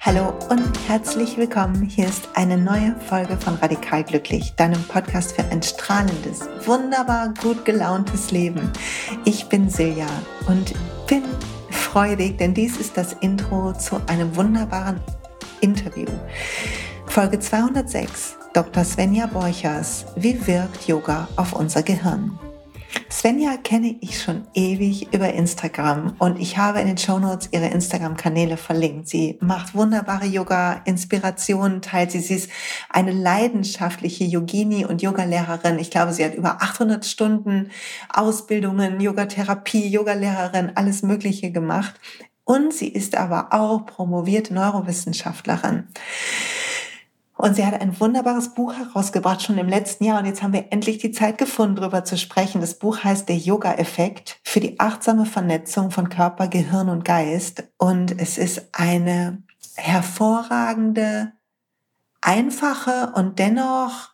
Hallo und herzlich willkommen. Hier ist eine neue Folge von Radikal Glücklich, deinem Podcast für ein strahlendes, wunderbar gut gelauntes Leben. Ich bin Silja und bin freudig, denn dies ist das Intro zu einem wunderbaren Interview. Folge 206, Dr. Svenja Borchers. Wie wirkt Yoga auf unser Gehirn? Svenja kenne ich schon ewig über Instagram und ich habe in den Shownotes ihre Instagram-Kanäle verlinkt. Sie macht wunderbare Yoga-Inspirationen, teilt sie. Sie ist eine leidenschaftliche Yogini und Yogalehrerin. Ich glaube, sie hat über 800 Stunden Ausbildungen, Yogatherapie, Yogalehrerin, alles Mögliche gemacht. Und sie ist aber auch promovierte Neurowissenschaftlerin. Und sie hat ein wunderbares Buch herausgebracht, schon im letzten Jahr. Und jetzt haben wir endlich die Zeit gefunden, darüber zu sprechen. Das Buch heißt Der Yoga-Effekt für die achtsame Vernetzung von Körper, Gehirn und Geist. Und es ist eine hervorragende, einfache und dennoch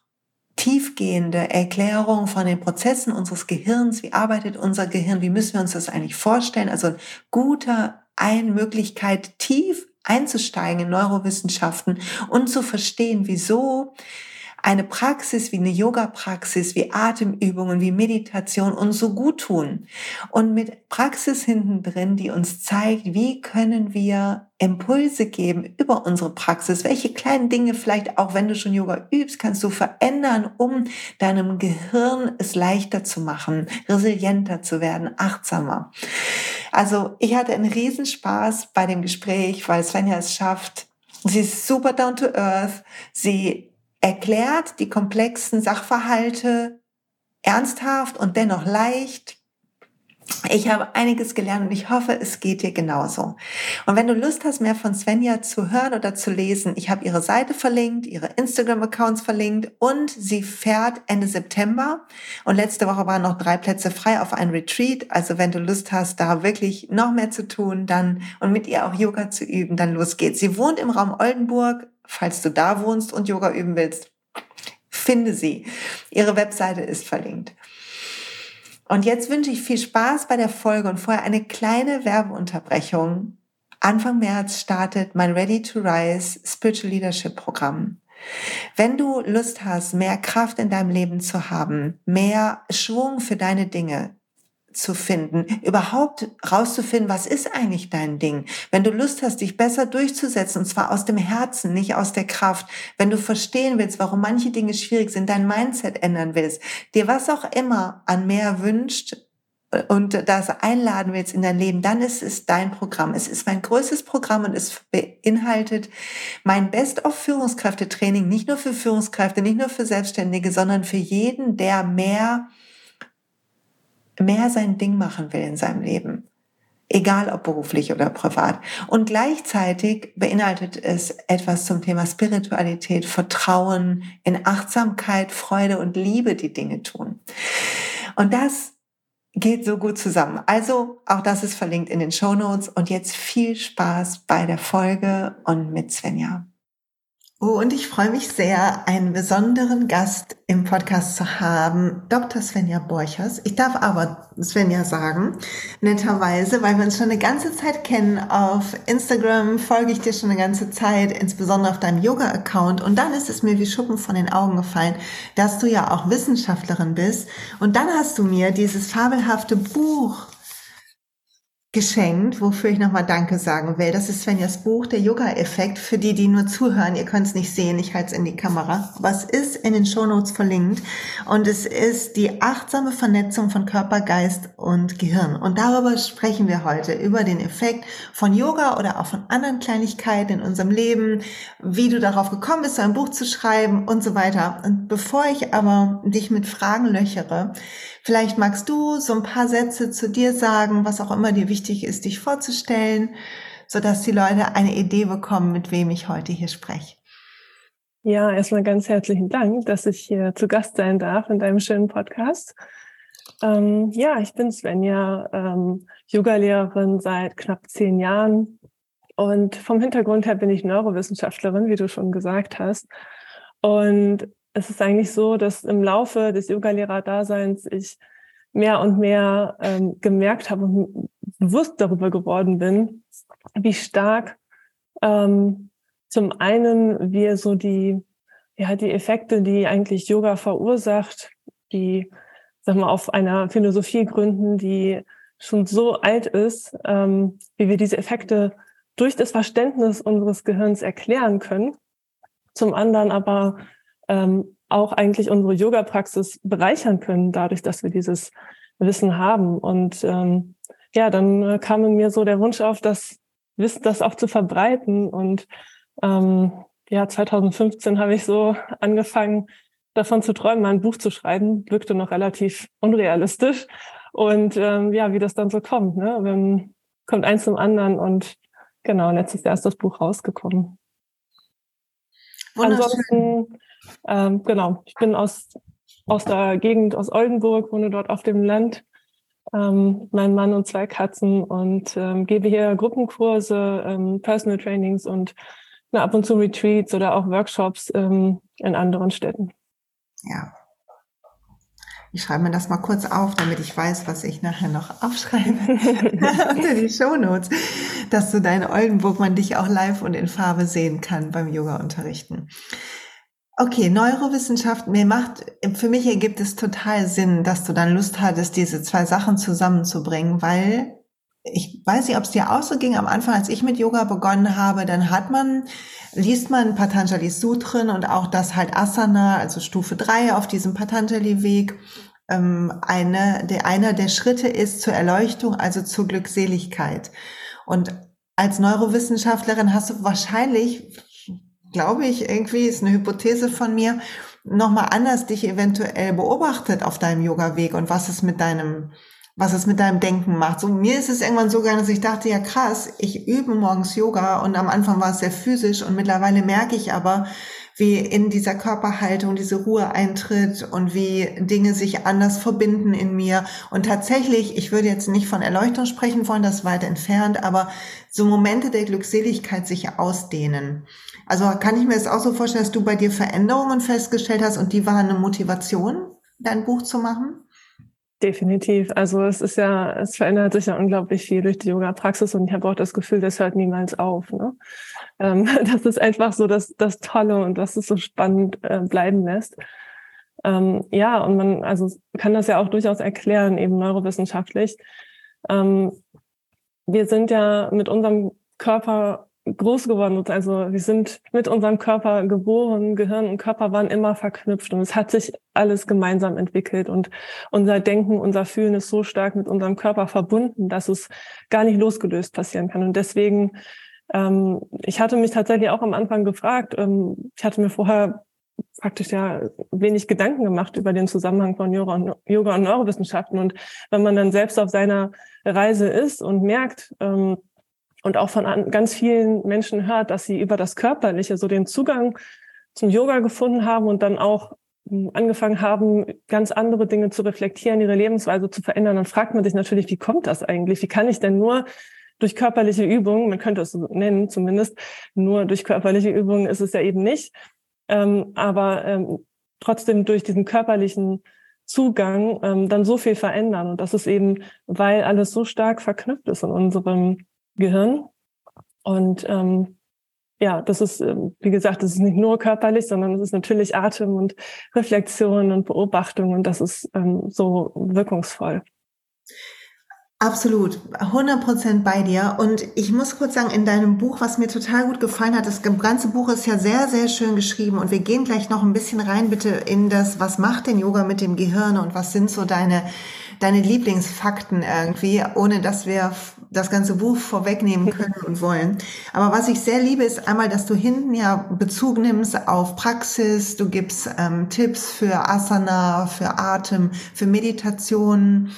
tiefgehende Erklärung von den Prozessen unseres Gehirns. Wie arbeitet unser Gehirn? Wie müssen wir uns das eigentlich vorstellen? Also guter Einmöglichkeit, tief einzusteigen in Neurowissenschaften und zu verstehen, wieso eine Praxis wie eine Yoga-Praxis, wie Atemübungen, wie Meditation uns so gut tun. Und mit Praxis hinten drin, die uns zeigt, wie können wir Impulse geben über unsere Praxis, welche kleinen Dinge vielleicht auch, wenn du schon Yoga übst, kannst du verändern, um deinem Gehirn es leichter zu machen, resilienter zu werden, achtsamer. Also ich hatte einen Riesenspaß bei dem Gespräch, weil Svenja es schafft, Sie ist super down to earth. Sie erklärt die komplexen Sachverhalte ernsthaft und dennoch leicht. Ich habe einiges gelernt und ich hoffe, es geht dir genauso. Und wenn du Lust hast, mehr von Svenja zu hören oder zu lesen, ich habe ihre Seite verlinkt, ihre Instagram-Accounts verlinkt und sie fährt Ende September. Und letzte Woche waren noch drei Plätze frei auf ein Retreat. Also wenn du Lust hast, da wirklich noch mehr zu tun, dann und mit ihr auch Yoga zu üben, dann los geht's. Sie wohnt im Raum Oldenburg, falls du da wohnst und Yoga üben willst, finde sie. Ihre Webseite ist verlinkt. Und jetzt wünsche ich viel Spaß bei der Folge und vorher eine kleine Werbeunterbrechung. Anfang März startet mein Ready to Rise Spiritual Leadership Programm. Wenn du Lust hast, mehr Kraft in deinem Leben zu haben, mehr Schwung für deine Dinge, zu finden, überhaupt rauszufinden, was ist eigentlich dein Ding. Wenn du Lust hast, dich besser durchzusetzen, und zwar aus dem Herzen, nicht aus der Kraft, wenn du verstehen willst, warum manche Dinge schwierig sind, dein Mindset ändern willst, dir was auch immer an mehr wünscht, äh, und das einladen willst in dein Leben, dann ist es dein Programm. Es ist mein größtes Programm und es beinhaltet mein Best-of-Führungskräfte-Training, nicht nur für Führungskräfte, nicht nur für Selbstständige, sondern für jeden, der mehr mehr sein Ding machen will in seinem Leben. Egal ob beruflich oder privat. Und gleichzeitig beinhaltet es etwas zum Thema Spiritualität, Vertrauen, in Achtsamkeit, Freude und Liebe die Dinge tun. Und das geht so gut zusammen. Also auch das ist verlinkt in den Show Notes. Und jetzt viel Spaß bei der Folge und mit Svenja. Oh, und ich freue mich sehr, einen besonderen Gast im Podcast zu haben, Dr. Svenja Borchers. Ich darf aber Svenja sagen, netterweise, weil wir uns schon eine ganze Zeit kennen. Auf Instagram folge ich dir schon eine ganze Zeit, insbesondere auf deinem Yoga-Account. Und dann ist es mir wie Schuppen von den Augen gefallen, dass du ja auch Wissenschaftlerin bist. Und dann hast du mir dieses fabelhafte Buch geschenkt, wofür ich nochmal Danke sagen will. Das ist Svenjas Buch, der Yoga-Effekt. Für die, die nur zuhören, ihr könnt es nicht sehen, ich halte es in die Kamera. Was ist in den Shownotes verlinkt? Und es ist die achtsame Vernetzung von Körper, Geist und Gehirn. Und darüber sprechen wir heute, über den Effekt von Yoga oder auch von anderen Kleinigkeiten in unserem Leben, wie du darauf gekommen bist, so ein Buch zu schreiben und so weiter. Und bevor ich aber dich mit Fragen löchere, Vielleicht magst du so ein paar Sätze zu dir sagen, was auch immer dir wichtig ist, dich vorzustellen, so dass die Leute eine Idee bekommen, mit wem ich heute hier spreche. Ja, erstmal ganz herzlichen Dank, dass ich hier zu Gast sein darf in deinem schönen Podcast. Ähm, ja, ich bin Svenja, ähm, Yogalehrerin seit knapp zehn Jahren. Und vom Hintergrund her bin ich Neurowissenschaftlerin, wie du schon gesagt hast. Und es ist eigentlich so, dass im Laufe des Yogalehrer-Daseins ich mehr und mehr ähm, gemerkt habe und bewusst darüber geworden bin, wie stark ähm, zum einen wir so die, ja, die Effekte, die eigentlich Yoga verursacht, die, sag mal, auf einer Philosophie gründen, die schon so alt ist, ähm, wie wir diese Effekte durch das Verständnis unseres Gehirns erklären können. Zum anderen aber ähm, auch eigentlich unsere Yoga-Praxis bereichern können, dadurch, dass wir dieses Wissen haben. Und ähm, ja, dann äh, kam in mir so der Wunsch auf, das Wissen, das auch zu verbreiten. Und ähm, ja, 2015 habe ich so angefangen, davon zu träumen, mal ein Buch zu schreiben. Wirkte noch relativ unrealistisch. Und ähm, ja, wie das dann so kommt, ne? Wenn, kommt eins zum anderen und genau, letztes Jahr ist das Buch rausgekommen. Ansonsten, ähm, genau, ich bin aus, aus der Gegend, aus Oldenburg, wohne dort auf dem Land. Ähm, mein Mann und zwei Katzen und ähm, gebe hier Gruppenkurse, ähm, Personal Trainings und na, ab und zu Retreats oder auch Workshops ähm, in anderen Städten. Ja, ich schreibe mir das mal kurz auf, damit ich weiß, was ich nachher noch aufschreibe unter die Shownotes, dass du deine Oldenburg man dich auch live und in Farbe sehen kann beim Yoga-Unterrichten. Okay, Neurowissenschaft, mir macht, für mich ergibt es total Sinn, dass du dann Lust hattest, diese zwei Sachen zusammenzubringen, weil ich weiß nicht, ob es dir auch so ging am Anfang, als ich mit Yoga begonnen habe, dann hat man liest man Patanjali Sutren und auch das halt Asana, also Stufe drei auf diesem Patanjali-Weg, ähm, eine, der, einer der Schritte ist zur Erleuchtung, also zur Glückseligkeit. Und als Neurowissenschaftlerin hast du wahrscheinlich, glaube ich, irgendwie ist eine Hypothese von mir, nochmal anders dich eventuell beobachtet auf deinem Yoga-Weg und was es mit deinem was es mit deinem Denken macht. So, mir ist es irgendwann so gegangen, dass ich dachte, ja krass, ich übe morgens Yoga und am Anfang war es sehr physisch und mittlerweile merke ich aber, wie in dieser Körperhaltung diese Ruhe eintritt und wie Dinge sich anders verbinden in mir. Und tatsächlich, ich würde jetzt nicht von Erleuchtung sprechen wollen, das ist weit entfernt, aber so Momente der Glückseligkeit sich ausdehnen. Also kann ich mir das auch so vorstellen, dass du bei dir Veränderungen festgestellt hast und die waren eine Motivation, dein Buch zu machen? Definitiv. Also es ist ja, es verändert sich ja unglaublich viel durch die Yoga-Praxis und ich habe auch das Gefühl, das hört niemals auf. Ne? Ähm, das ist einfach so das, das Tolle und was es so spannend äh, bleiben lässt. Ähm, ja, und man also kann das ja auch durchaus erklären, eben neurowissenschaftlich. Ähm, wir sind ja mit unserem Körper groß geworden. Also wir sind mit unserem Körper geboren, Gehirn und Körper waren immer verknüpft und es hat sich alles gemeinsam entwickelt und unser Denken, unser Fühlen ist so stark mit unserem Körper verbunden, dass es gar nicht losgelöst passieren kann. Und deswegen, ähm, ich hatte mich tatsächlich auch am Anfang gefragt, ähm, ich hatte mir vorher praktisch ja wenig Gedanken gemacht über den Zusammenhang von Yoga und, Yoga und Neurowissenschaften. Und wenn man dann selbst auf seiner Reise ist und merkt, ähm, und auch von ganz vielen Menschen hört, dass sie über das Körperliche so den Zugang zum Yoga gefunden haben und dann auch hm, angefangen haben, ganz andere Dinge zu reflektieren, ihre Lebensweise zu verändern, dann fragt man sich natürlich, wie kommt das eigentlich? Wie kann ich denn nur durch körperliche Übungen, man könnte es so nennen zumindest, nur durch körperliche Übungen ist es ja eben nicht, ähm, aber ähm, trotzdem durch diesen körperlichen Zugang ähm, dann so viel verändern. Und das ist eben, weil alles so stark verknüpft ist in unserem Gehirn. Und ähm, ja, das ist, ähm, wie gesagt, das ist nicht nur körperlich, sondern es ist natürlich Atem und Reflexion und Beobachtung und das ist ähm, so wirkungsvoll. Absolut, 100% bei dir. Und ich muss kurz sagen, in deinem Buch, was mir total gut gefallen hat, das ganze Buch ist ja sehr, sehr schön geschrieben. Und wir gehen gleich noch ein bisschen rein, bitte, in das, was macht denn Yoga mit dem Gehirn und was sind so deine, deine Lieblingsfakten irgendwie, ohne dass wir das ganze Buch vorwegnehmen können und wollen. Aber was ich sehr liebe, ist einmal, dass du hinten ja Bezug nimmst auf Praxis, du gibst ähm, Tipps für Asana, für Atem, für Meditation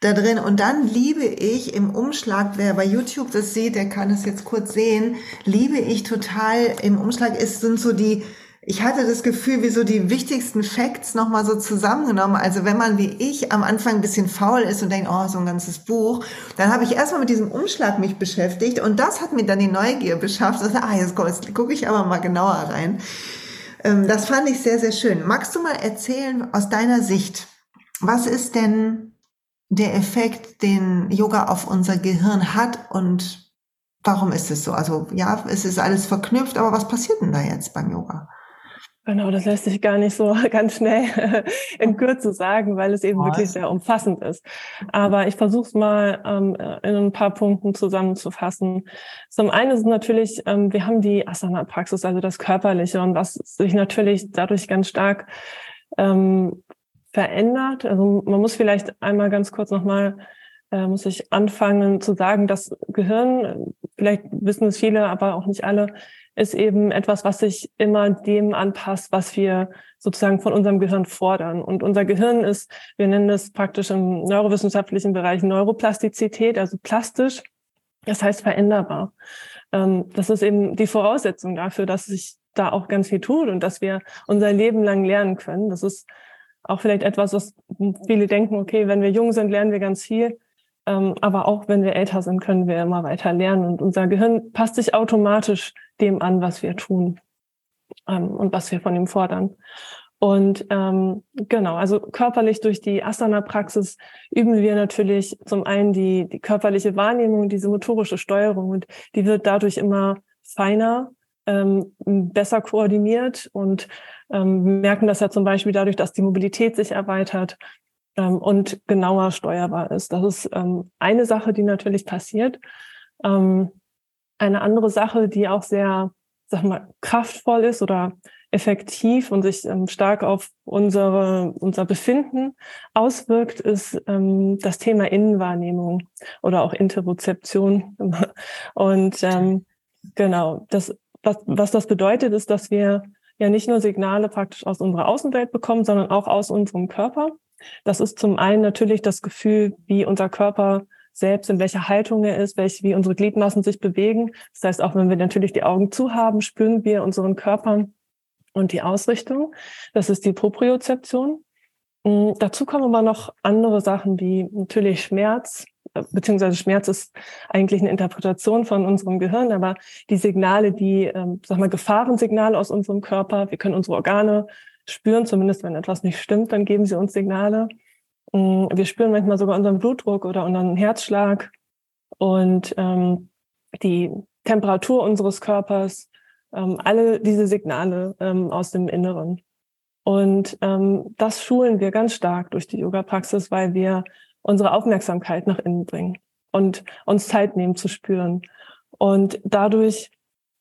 da drin. Und dann liebe ich im Umschlag, wer bei YouTube das sieht, der kann es jetzt kurz sehen, liebe ich total im Umschlag ist, sind so die ich hatte das Gefühl, wie so die wichtigsten Facts nochmal so zusammengenommen. Also wenn man wie ich am Anfang ein bisschen faul ist und denkt, oh, so ein ganzes Buch, dann habe ich erstmal mit diesem Umschlag mich beschäftigt und das hat mir dann die Neugier beschafft. Also, ah, jetzt, jetzt gucke ich aber mal genauer rein. Ähm, das fand ich sehr, sehr schön. Magst du mal erzählen aus deiner Sicht, was ist denn der Effekt, den Yoga auf unser Gehirn hat und warum ist es so? Also ja, es ist alles verknüpft, aber was passiert denn da jetzt beim Yoga? Genau, das lässt sich gar nicht so ganz schnell in Kürze sagen, weil es eben Was? wirklich sehr umfassend ist. Aber ich versuche es mal ähm, in ein paar Punkten zusammenzufassen. Zum einen ist natürlich, ähm, wir haben die Asana-Praxis, also das Körperliche und was sich natürlich dadurch ganz stark ähm, verändert. Also man muss vielleicht einmal ganz kurz nochmal äh, muss ich anfangen zu sagen, das Gehirn, vielleicht wissen es viele, aber auch nicht alle, ist eben etwas, was sich immer dem anpasst, was wir sozusagen von unserem Gehirn fordern. Und unser Gehirn ist, wir nennen es praktisch im neurowissenschaftlichen Bereich Neuroplastizität, also plastisch. Das heißt veränderbar. Ähm, das ist eben die Voraussetzung dafür, dass sich da auch ganz viel tut und dass wir unser Leben lang lernen können. Das ist auch vielleicht etwas, was viele denken, okay, wenn wir jung sind, lernen wir ganz viel. Ähm, aber auch wenn wir älter sind, können wir immer weiter lernen. Und unser Gehirn passt sich automatisch dem an, was wir tun ähm, und was wir von ihm fordern. Und ähm, genau, also körperlich durch die Asana-Praxis üben wir natürlich zum einen die, die körperliche Wahrnehmung, diese motorische Steuerung und die wird dadurch immer feiner, ähm, besser koordiniert und ähm, merken das ja zum Beispiel dadurch, dass die Mobilität sich erweitert ähm, und genauer steuerbar ist. Das ist ähm, eine Sache, die natürlich passiert. Ähm, eine andere Sache, die auch sehr, sag mal, kraftvoll ist oder effektiv und sich ähm, stark auf unsere, unser Befinden auswirkt, ist ähm, das Thema Innenwahrnehmung oder auch Interozeption. Und ähm, genau, das, was, was das bedeutet, ist, dass wir ja nicht nur Signale praktisch aus unserer Außenwelt bekommen, sondern auch aus unserem Körper. Das ist zum einen natürlich das Gefühl, wie unser Körper selbst, in welcher Haltung er ist, welche, wie unsere Gliedmaßen sich bewegen. Das heißt, auch wenn wir natürlich die Augen zu haben, spüren wir unseren Körper und die Ausrichtung. Das ist die Propriozeption. Mm, dazu kommen aber noch andere Sachen wie natürlich Schmerz, äh, beziehungsweise Schmerz ist eigentlich eine Interpretation von unserem Gehirn, aber die Signale, die, ähm, sag mal, Gefahrensignale aus unserem Körper, wir können unsere Organe spüren, zumindest wenn etwas nicht stimmt, dann geben sie uns Signale. Mm, wir spüren manchmal sogar unseren Blutdruck oder unseren Herzschlag und ähm, die Temperatur unseres Körpers, ähm, alle diese Signale ähm, aus dem Inneren. Und ähm, das schulen wir ganz stark durch die Yoga-Praxis, weil wir unsere Aufmerksamkeit nach innen bringen und uns Zeit nehmen zu spüren. Und dadurch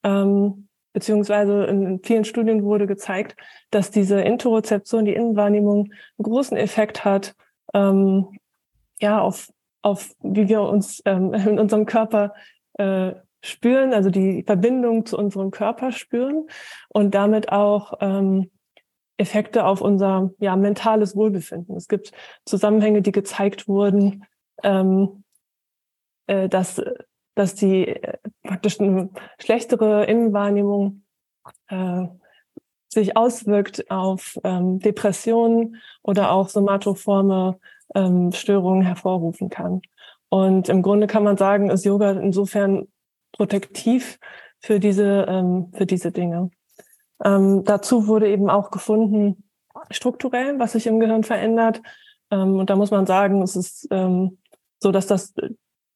ähm, beziehungsweise in vielen Studien wurde gezeigt, dass diese Interozeption, die Innenwahrnehmung, einen großen Effekt hat, ähm, ja, auf, auf wie wir uns ähm, in unserem Körper äh, spüren, also die Verbindung zu unserem Körper spüren und damit auch ähm, Effekte auf unser ja, mentales Wohlbefinden. Es gibt Zusammenhänge, die gezeigt wurden, ähm, äh, dass dass die äh, praktisch eine schlechtere Innenwahrnehmung äh, sich auswirkt auf ähm, Depressionen oder auch somatoforme ähm, Störungen hervorrufen kann. Und im Grunde kann man sagen, ist Yoga insofern protektiv für diese, ähm, für diese Dinge. Ähm, dazu wurde eben auch gefunden, strukturell, was sich im Gehirn verändert. Ähm, und da muss man sagen, es ist ähm, so, dass das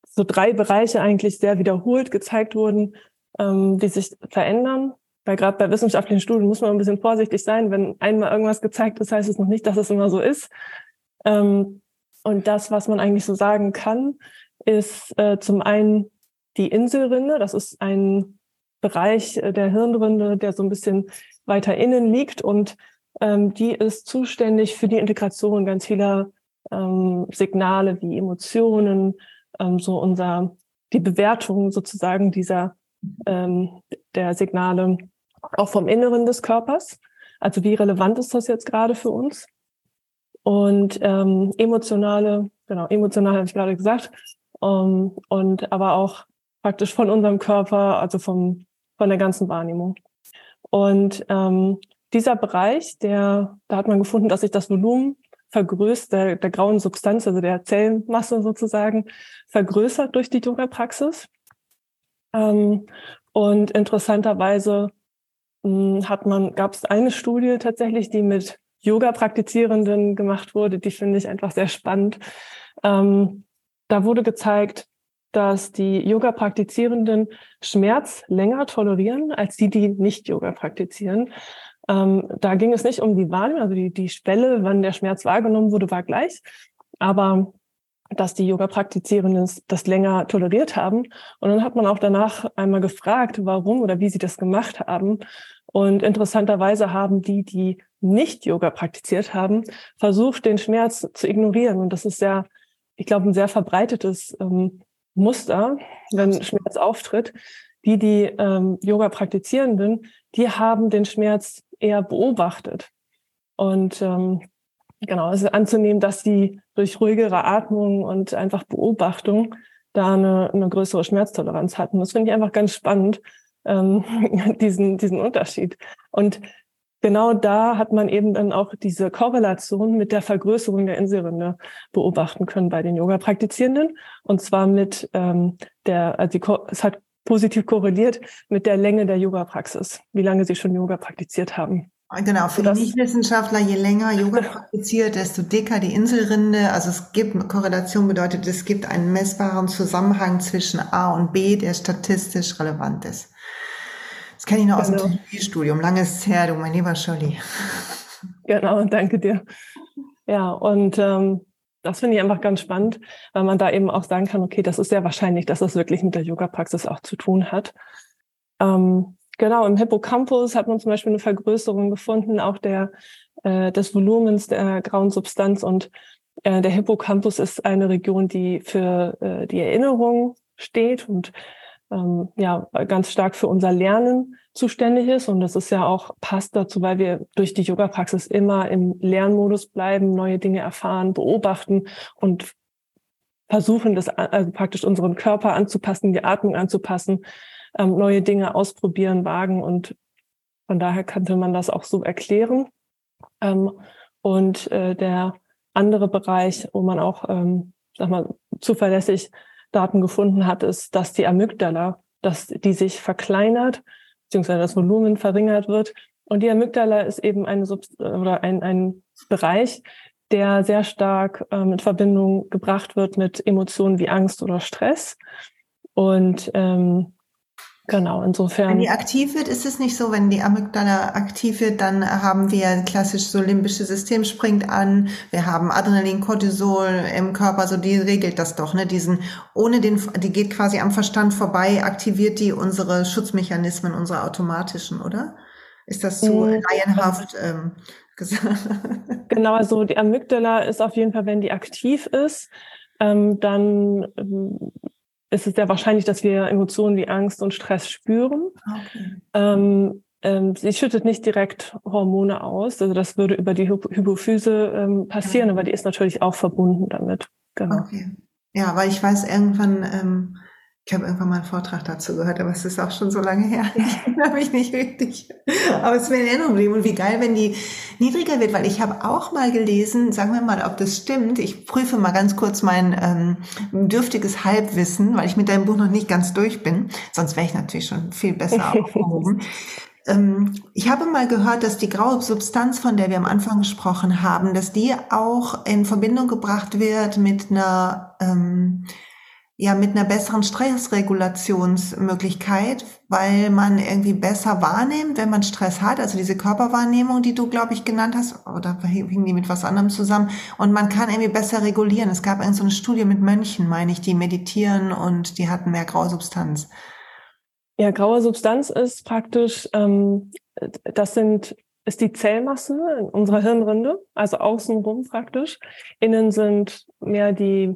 so drei Bereiche eigentlich sehr wiederholt gezeigt wurden, ähm, die sich verändern. Weil gerade bei wissenschaftlichen Studien muss man ein bisschen vorsichtig sein. Wenn einmal irgendwas gezeigt ist, heißt es noch nicht, dass es immer so ist. Ähm, und das, was man eigentlich so sagen kann, ist äh, zum einen die Inselrinde. Das ist ein Bereich äh, der Hirnrinde, der so ein bisschen weiter innen liegt und ähm, die ist zuständig für die Integration ganz vieler ähm, Signale wie Emotionen, so unser, die Bewertung sozusagen dieser, der Signale auch vom Inneren des Körpers. Also wie relevant ist das jetzt gerade für uns? Und ähm, emotionale, genau, emotional habe ich gerade gesagt, um, ähm, und aber auch praktisch von unserem Körper, also vom, von der ganzen Wahrnehmung. Und ähm, dieser Bereich, der, da hat man gefunden, dass sich das Volumen vergrößert, der, der grauen Substanz, also der Zellmasse sozusagen, vergrößert durch die Yoga-Praxis. Ähm, und interessanterweise hat man, gab es eine Studie tatsächlich, die mit Yoga-Praktizierenden gemacht wurde, die finde ich einfach sehr spannend. Ähm, da wurde gezeigt, dass die Yoga-Praktizierenden Schmerz länger tolerieren als die, die nicht Yoga praktizieren. Ähm, da ging es nicht um die Wahrnehmung, also die, die Schwelle, wann der Schmerz wahrgenommen wurde, war gleich. Aber dass die Yoga-Praktizierenden das länger toleriert haben. Und dann hat man auch danach einmal gefragt, warum oder wie sie das gemacht haben. Und interessanterweise haben die, die nicht Yoga praktiziert haben, versucht, den Schmerz zu ignorieren. Und das ist sehr, ich glaube, ein sehr verbreitetes ähm, Muster, wenn Schmerz auftritt. Die, die ähm, Yoga praktizierenden, die haben den Schmerz eher beobachtet. Und ähm, genau, es ist anzunehmen, dass sie durch ruhigere Atmung und einfach Beobachtung da eine, eine größere Schmerztoleranz hatten. Das finde ich einfach ganz spannend, ähm, diesen, diesen Unterschied. Und genau da hat man eben dann auch diese Korrelation mit der Vergrößerung der Inselrinde beobachten können bei den Yoga-Praktizierenden. Und zwar mit ähm, der, also die, es hat positiv korreliert mit der Länge der Yoga-Praxis, wie lange sie schon Yoga praktiziert haben. Genau, für die Nichtwissenschaftler, je länger Yoga praktiziert, desto dicker die Inselrinde. Also es gibt, Korrelation bedeutet, es gibt einen messbaren Zusammenhang zwischen A und B, der statistisch relevant ist. Das kenne ich noch genau. aus dem genau. Therapiestudium. Lange ist her, du, mein lieber Scholli. Genau, danke dir. Ja, und ähm, das finde ich einfach ganz spannend, weil man da eben auch sagen kann, okay, das ist sehr wahrscheinlich, dass das wirklich mit der Yoga-Praxis auch zu tun hat. Ähm, Genau, im Hippocampus hat man zum Beispiel eine Vergrößerung gefunden, auch der, äh, des Volumens der grauen Substanz. Und äh, der Hippocampus ist eine Region, die für äh, die Erinnerung steht und ähm, ja ganz stark für unser Lernen zuständig ist. Und das ist ja auch passt dazu, weil wir durch die Yoga-Praxis immer im Lernmodus bleiben, neue Dinge erfahren, beobachten und versuchen, das also praktisch unseren Körper anzupassen, die Atmung anzupassen ähm, neue Dinge ausprobieren, wagen und von daher könnte man das auch so erklären. Ähm, und äh, der andere Bereich, wo man auch, ähm, sag mal, zuverlässig Daten gefunden hat, ist, dass die Amygdala, dass die sich verkleinert, beziehungsweise das Volumen verringert wird. Und die Amygdala ist eben eine Subst oder ein, ein Bereich, der sehr stark ähm, in Verbindung gebracht wird mit Emotionen wie Angst oder Stress. Und ähm, Genau, insofern. Wenn die aktiv wird, ist es nicht so, wenn die Amygdala aktiv wird, dann haben wir klassisch so limbische System springt an, wir haben Adrenalin, Cortisol im Körper, so die regelt das doch, ne? Diesen, ohne den, die geht quasi am Verstand vorbei, aktiviert die unsere Schutzmechanismen, unsere automatischen, oder? Ist das so mhm. laienhaft ähm, gesagt? Genau, also die Amygdala ist auf jeden Fall, wenn die aktiv ist, ähm, dann ähm, ist es sehr wahrscheinlich, dass wir Emotionen wie Angst und Stress spüren. Okay. Ähm, ähm, sie schüttet nicht direkt Hormone aus, also das würde über die Hypophyse ähm, passieren, ja. aber die ist natürlich auch verbunden damit. Genau. Okay. Ja, weil ich weiß, irgendwann ähm, ich habe irgendwann mal einen Vortrag dazu gehört, aber es ist auch schon so lange her. Ich erinnere mich nicht richtig. Aber es ist mir in Erinnerung geblieben. Und wie geil, wenn die niedriger wird, weil ich habe auch mal gelesen, sagen wir mal, ob das stimmt. Ich prüfe mal ganz kurz mein ähm, dürftiges Halbwissen, weil ich mit deinem Buch noch nicht ganz durch bin. Sonst wäre ich natürlich schon viel besser aufgehoben. ähm, ich habe mal gehört, dass die graue Substanz, von der wir am Anfang gesprochen haben, dass die auch in Verbindung gebracht wird mit einer ähm, ja mit einer besseren Stressregulationsmöglichkeit, weil man irgendwie besser wahrnimmt, wenn man Stress hat, also diese Körperwahrnehmung, die du, glaube ich, genannt hast, oder hing die mit was anderem zusammen, und man kann irgendwie besser regulieren. Es gab so eine Studie mit Mönchen, meine ich, die meditieren und die hatten mehr graue Substanz. Ja, graue Substanz ist praktisch, ähm, das sind ist die Zellmasse in unserer Hirnrinde, also außenrum praktisch. Innen sind mehr die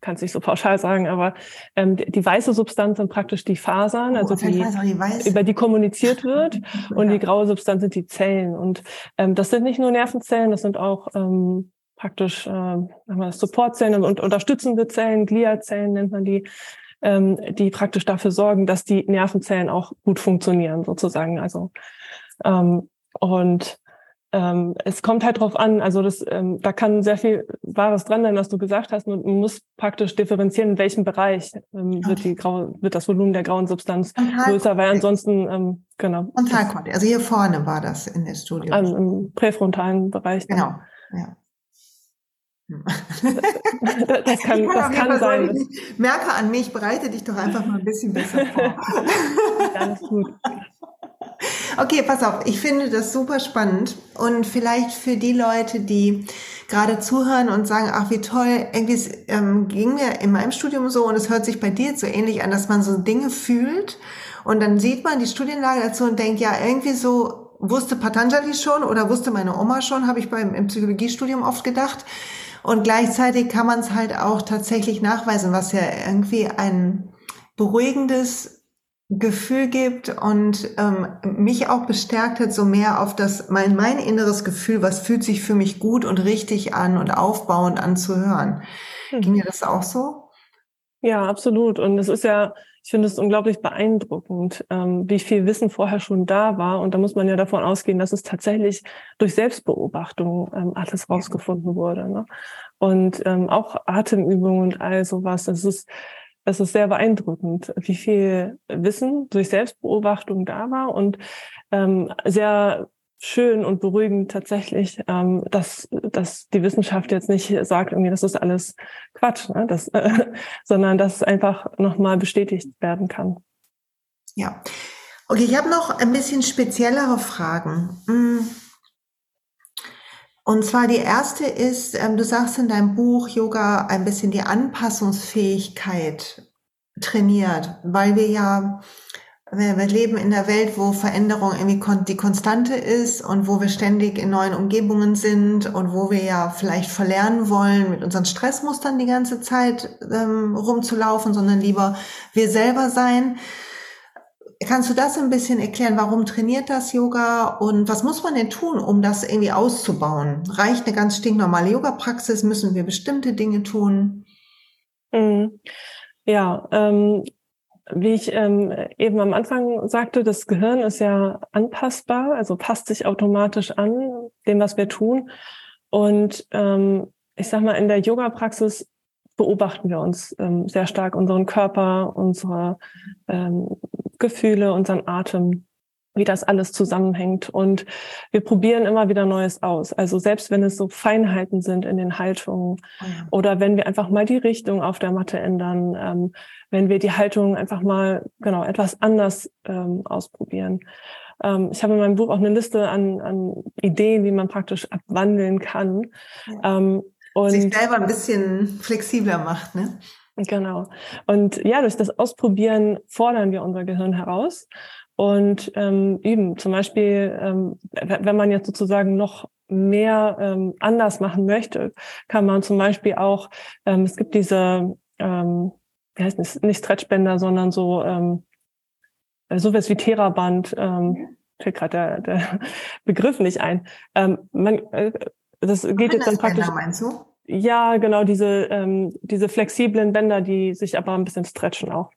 kann es nicht so pauschal sagen, aber ähm, die, die weiße Substanz sind praktisch die Fasern, oh, also die, die über die kommuniziert wird, und die graue Substanz sind die Zellen. Und ähm, das sind nicht nur Nervenzellen, das sind auch ähm, praktisch äh, Supportzellen und unterstützende Zellen, Gliazellen nennt man die, ähm, die praktisch dafür sorgen, dass die Nervenzellen auch gut funktionieren, sozusagen. Also ähm, und ähm, es kommt halt drauf an, also das, ähm, da kann sehr viel Wahres dran, denn was du gesagt hast. Man muss praktisch differenzieren, in welchem Bereich ähm, wird, die graue, wird das Volumen der grauen Substanz größer, weil ansonsten, ähm, genau. Frontalkortex, also hier vorne war das in der Studie. Ähm, Im präfrontalen Bereich. Genau, ja. das kann, das kann sein. Ich merke an mich, bereite dich doch einfach mal ein bisschen besser vor. Ganz gut. Okay, pass auf, ich finde das super spannend. Und vielleicht für die Leute, die gerade zuhören und sagen, ach wie toll, irgendwie ähm, ging mir in meinem Studium so und es hört sich bei dir so ähnlich an, dass man so Dinge fühlt. Und dann sieht man die Studienlage dazu und denkt, ja, irgendwie so wusste Patanjali schon oder wusste meine Oma schon, habe ich beim im Psychologiestudium oft gedacht. Und gleichzeitig kann man es halt auch tatsächlich nachweisen, was ja irgendwie ein beruhigendes Gefühl gibt und ähm, mich auch bestärkt hat, so mehr auf das mein mein inneres Gefühl, was fühlt sich für mich gut und richtig an und aufbauend anzuhören. Hm. Ging dir das auch so? Ja, absolut. Und es ist ja, ich finde es unglaublich beeindruckend, ähm, wie viel Wissen vorher schon da war. Und da muss man ja davon ausgehen, dass es tatsächlich durch Selbstbeobachtung ähm, alles rausgefunden wurde. Ne? Und ähm, auch Atemübungen und all sowas. Das ist es ist sehr beeindruckend, wie viel Wissen durch Selbstbeobachtung da war und ähm, sehr schön und beruhigend tatsächlich, ähm, dass, dass die Wissenschaft jetzt nicht sagt, irgendwie, das ist alles Quatsch, ne? das, äh, sondern dass es einfach nochmal bestätigt werden kann. Ja. Okay, ich habe noch ein bisschen speziellere Fragen. Hm. Und zwar die erste ist, ähm, du sagst in deinem Buch Yoga ein bisschen die Anpassungsfähigkeit trainiert, weil wir ja, wir, leben in der Welt, wo Veränderung irgendwie die Konstante ist und wo wir ständig in neuen Umgebungen sind und wo wir ja vielleicht verlernen wollen, mit unseren Stressmustern die ganze Zeit ähm, rumzulaufen, sondern lieber wir selber sein. Kannst du das ein bisschen erklären? Warum trainiert das Yoga und was muss man denn tun, um das irgendwie auszubauen? Reicht eine ganz stinknormale Yoga-Praxis? Müssen wir bestimmte Dinge tun? Mhm. Ja, ähm, wie ich ähm, eben am Anfang sagte, das Gehirn ist ja anpassbar, also passt sich automatisch an dem, was wir tun. Und ähm, ich sag mal, in der Yoga-Praxis beobachten wir uns ähm, sehr stark unseren Körper, unsere ähm, Gefühle, unseren Atem, wie das alles zusammenhängt. Und wir probieren immer wieder Neues aus. Also selbst wenn es so Feinheiten sind in den Haltungen oh ja. oder wenn wir einfach mal die Richtung auf der Matte ändern, ähm, wenn wir die Haltung einfach mal genau etwas anders ähm, ausprobieren. Ähm, ich habe in meinem Buch auch eine Liste an, an Ideen, wie man praktisch abwandeln kann. Ja. Und sich selber ein bisschen flexibler macht, ne? Genau. Und ja, durch das Ausprobieren fordern wir unser Gehirn heraus und ähm, üben. Zum Beispiel, ähm, wenn man jetzt sozusagen noch mehr ähm, anders machen möchte, kann man zum Beispiel auch, ähm, es gibt diese, ähm, wie heißt es, nicht Stretchbänder, sondern so ähm, sowas wie Theraband, ähm, fällt gerade der, der Begriff nicht ein. Ähm, man, äh, das geht jetzt dann praktisch. Meinst du? Ja, genau, diese, ähm, diese flexiblen Bänder, die sich aber ein bisschen stretchen auch.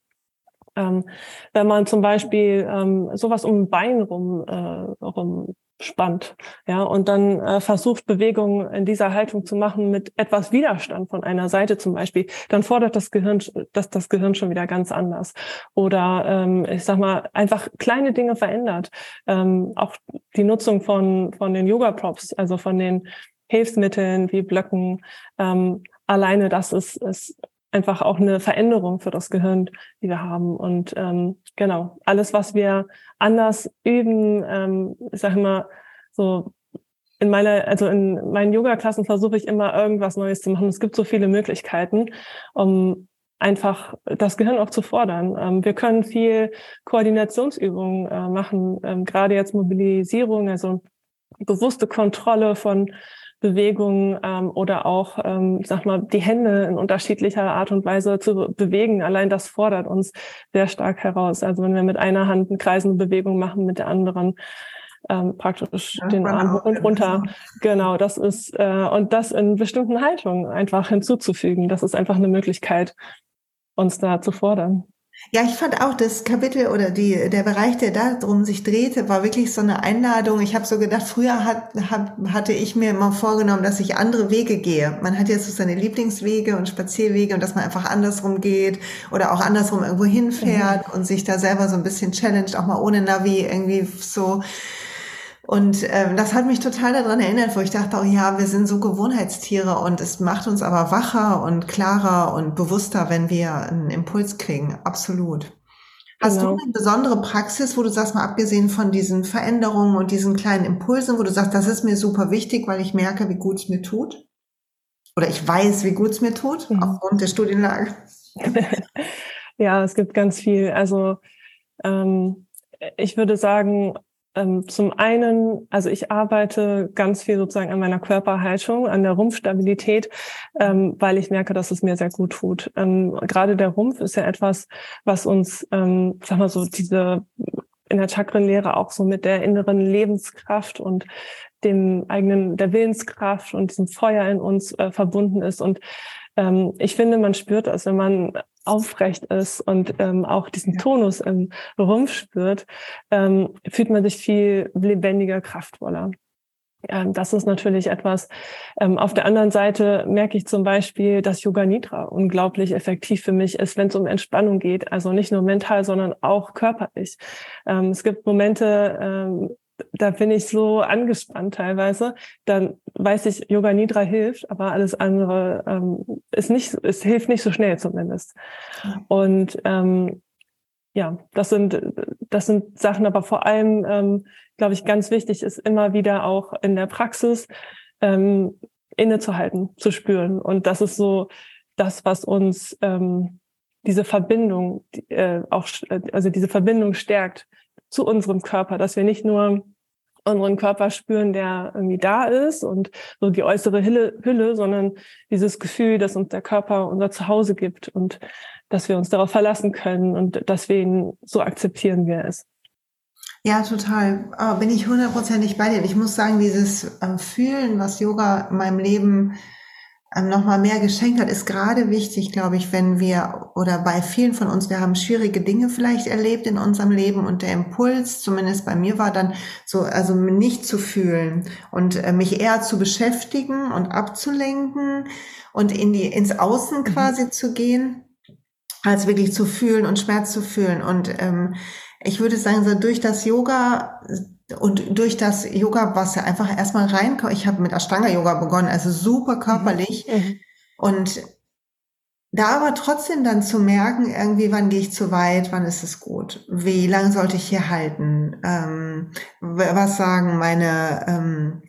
Ähm, wenn man zum Beispiel ähm, sowas um ein Bein rum, äh, rum spannt, ja, und dann äh, versucht, Bewegungen in dieser Haltung zu machen mit etwas Widerstand von einer Seite zum Beispiel, dann fordert das Gehirn, das, das Gehirn schon wieder ganz anders. Oder ähm, ich sag mal, einfach kleine Dinge verändert. Ähm, auch die Nutzung von, von den Yoga-Props, also von den Hilfsmitteln wie Blöcken. Ähm, alleine das ist, ist einfach auch eine Veränderung für das Gehirn, die wir haben. Und ähm, genau, alles, was wir anders üben, ähm, ich sage immer so, in meiner, also in meinen Yoga-Klassen versuche ich immer irgendwas Neues zu machen. Es gibt so viele Möglichkeiten, um einfach das Gehirn auch zu fordern. Ähm, wir können viel Koordinationsübungen äh, machen, ähm, gerade jetzt Mobilisierung, also bewusste Kontrolle von Bewegungen ähm, oder auch, ähm, sag mal, die Hände in unterschiedlicher Art und Weise zu bewegen. Allein das fordert uns sehr stark heraus. Also wenn wir mit einer Hand eine kreisende Bewegung machen, mit der anderen ähm, praktisch ja, den Arm hoch und runter. Genau, das ist äh, und das in bestimmten Haltungen einfach hinzuzufügen. Das ist einfach eine Möglichkeit, uns da zu fordern. Ja, ich fand auch das Kapitel oder die, der Bereich, der da drum sich drehte, war wirklich so eine Einladung. Ich habe so gedacht, früher hat, hat, hatte ich mir immer vorgenommen, dass ich andere Wege gehe. Man hat jetzt so seine Lieblingswege und Spazierwege und dass man einfach andersrum geht oder auch andersrum irgendwo hinfährt mhm. und sich da selber so ein bisschen challenged, auch mal ohne Navi irgendwie so und ähm, das hat mich total daran erinnert, wo ich dachte, oh ja, wir sind so Gewohnheitstiere und es macht uns aber wacher und klarer und bewusster, wenn wir einen Impuls kriegen. Absolut. Hast genau. du eine besondere Praxis, wo du sagst, mal abgesehen von diesen Veränderungen und diesen kleinen Impulsen, wo du sagst, das ist mir super wichtig, weil ich merke, wie gut es mir tut? Oder ich weiß, wie gut es mir tut, mhm. aufgrund der Studienlage? ja, es gibt ganz viel. Also ähm, ich würde sagen, zum einen, also ich arbeite ganz viel sozusagen an meiner Körperhaltung, an der Rumpfstabilität, ähm, weil ich merke, dass es mir sehr gut tut. Ähm, gerade der Rumpf ist ja etwas, was uns, ähm, sag mal so, diese in der Chakrenlehre auch so mit der inneren Lebenskraft und dem eigenen, der Willenskraft und diesem Feuer in uns äh, verbunden ist. Und ähm, ich finde, man spürt das, wenn man aufrecht ist und ähm, auch diesen Tonus im Rumpf spürt, ähm, fühlt man sich viel lebendiger, kraftvoller. Ähm, das ist natürlich etwas. Ähm, auf der anderen Seite merke ich zum Beispiel, dass Yoga Nidra unglaublich effektiv für mich ist, wenn es um Entspannung geht. Also nicht nur mental, sondern auch körperlich. Ähm, es gibt Momente, ähm, da bin ich so angespannt teilweise, dann weiß ich, Yoga Nidra hilft, aber alles andere ähm, ist nicht, es hilft nicht so schnell zumindest. Und ähm, ja, das sind, das sind Sachen, aber vor allem, ähm, glaube ich, ganz wichtig ist immer wieder auch in der Praxis ähm, innezuhalten, zu spüren. Und das ist so das, was uns ähm, diese Verbindung, äh, auch, also diese Verbindung stärkt zu unserem Körper, dass wir nicht nur unseren Körper spüren, der irgendwie da ist und so die äußere Hülle, Hülle, sondern dieses Gefühl, dass uns der Körper unser Zuhause gibt und dass wir uns darauf verlassen können und deswegen so akzeptieren wir es. Ja, total. Bin ich hundertprozentig bei dir. Ich muss sagen, dieses ähm, Fühlen, was Yoga in meinem Leben ähm, nochmal mehr geschenkt hat, ist gerade wichtig, glaube ich, wenn wir oder bei vielen von uns, wir haben schwierige Dinge vielleicht erlebt in unserem Leben und der Impuls, zumindest bei mir war dann so, also nicht zu fühlen und äh, mich eher zu beschäftigen und abzulenken und in die, ins Außen mhm. quasi mhm. zu gehen, als wirklich zu fühlen und Schmerz zu fühlen und ähm, ich würde sagen, so durch das Yoga und durch das Yoga, was ja einfach erstmal reinkommt, ich habe mit Ashtanga-Yoga begonnen, also super körperlich. Mhm. mhm. Und da aber trotzdem dann zu merken, irgendwie, wann gehe ich zu weit, wann ist es gut, wie lange sollte ich hier halten, ähm, was sagen meine, ähm,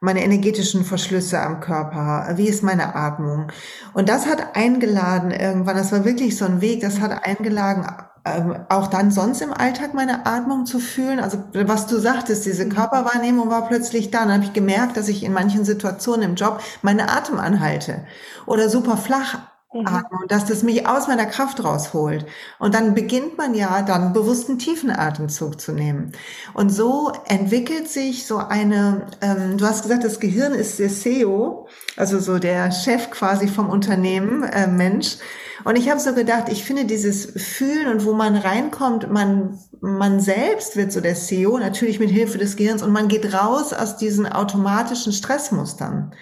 meine energetischen Verschlüsse am Körper, wie ist meine Atmung. Und das hat eingeladen irgendwann, das war wirklich so ein Weg, das hat eingeladen, ähm, auch dann sonst im Alltag meine Atmung zu fühlen. Also was du sagtest, diese mhm. Körperwahrnehmung war plötzlich da. Dann habe ich gemerkt, dass ich in manchen Situationen im Job meine Atem anhalte oder super flach mhm. atme und dass das mich aus meiner Kraft rausholt. Und dann beginnt man ja dann bewussten tiefen Atemzug zu nehmen. Und so entwickelt sich so eine, ähm, du hast gesagt, das Gehirn ist der CEO, also so der Chef quasi vom Unternehmen, äh, Mensch. Und ich habe so gedacht, ich finde dieses Fühlen und wo man reinkommt, man, man selbst wird so der CEO, natürlich mit Hilfe des Gehirns, und man geht raus aus diesen automatischen Stressmustern.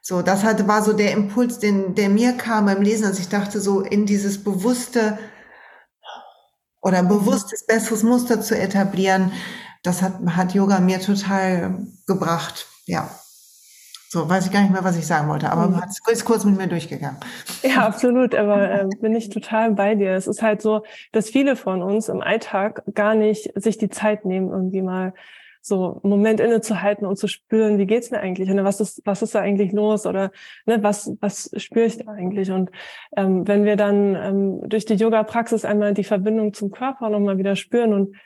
So, das hat, war so der Impuls, den, der mir kam beim Lesen, als ich dachte, so in dieses bewusste oder bewusstes, besseres Muster zu etablieren, das hat, hat Yoga mir total gebracht. Ja. So, weiß ich gar nicht mehr, was ich sagen wollte, aber mhm. ist kurz mit mir durchgegangen. Ja, absolut, aber äh, bin ich total bei dir. Es ist halt so, dass viele von uns im Alltag gar nicht sich die Zeit nehmen, irgendwie mal so einen Moment innezuhalten und zu spüren, wie geht's mir eigentlich und was ist was ist da eigentlich los oder ne, was was spüre ich da eigentlich und ähm, wenn wir dann ähm, durch die Yoga Praxis einmal die Verbindung zum Körper nochmal wieder spüren und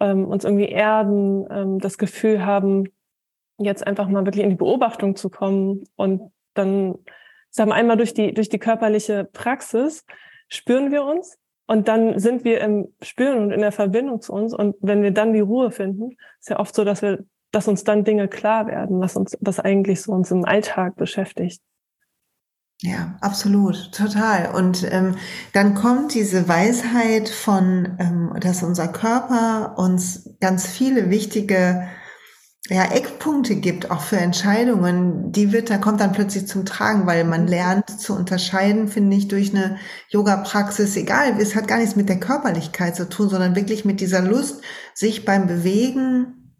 ähm, uns irgendwie erden, ähm, das Gefühl haben, jetzt einfach mal wirklich in die Beobachtung zu kommen und dann sagen einmal durch die, durch die körperliche Praxis spüren wir uns und dann sind wir im Spüren und in der Verbindung zu uns und wenn wir dann die Ruhe finden, ist ja oft so, dass wir, dass uns dann Dinge klar werden, was uns, was eigentlich so uns im Alltag beschäftigt. Ja, absolut, total. Und ähm, dann kommt diese Weisheit von, ähm, dass unser Körper uns ganz viele wichtige ja, Eckpunkte gibt, auch für Entscheidungen, die wird, da kommt dann plötzlich zum Tragen, weil man lernt zu unterscheiden, finde ich, durch eine Yoga-Praxis, egal, es hat gar nichts mit der Körperlichkeit zu tun, sondern wirklich mit dieser Lust, sich beim Bewegen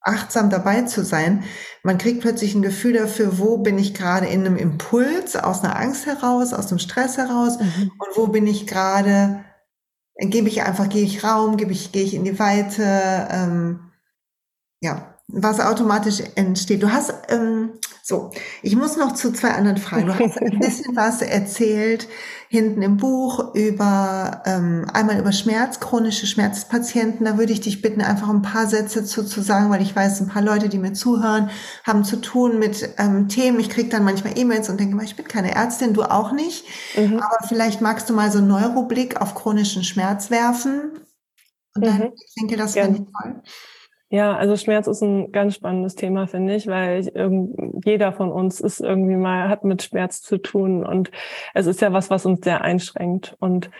achtsam dabei zu sein. Man kriegt plötzlich ein Gefühl dafür, wo bin ich gerade in einem Impuls, aus einer Angst heraus, aus dem Stress heraus mhm. und wo bin ich gerade, gebe ich einfach, gehe ich Raum, gebe ich, gehe ich in die Weite, ähm, ja, was automatisch entsteht. Du hast, ähm, so, ich muss noch zu zwei anderen Fragen. Du hast ein bisschen was erzählt hinten im Buch über ähm, einmal über Schmerz, chronische Schmerzpatienten. Da würde ich dich bitten, einfach ein paar Sätze zu, zu sagen, weil ich weiß, ein paar Leute, die mir zuhören, haben zu tun mit ähm, Themen. Ich kriege dann manchmal E-Mails und denke mal, ich bin keine Ärztin, du auch nicht. Mhm. Aber vielleicht magst du mal so einen Neuroblick auf chronischen Schmerz werfen. Und dann, mhm. ich denke, das wäre nicht toll. Ja, also Schmerz ist ein ganz spannendes Thema, finde ich, weil ich, jeder von uns ist irgendwie mal, hat mit Schmerz zu tun und es ist ja was, was uns sehr einschränkt. Und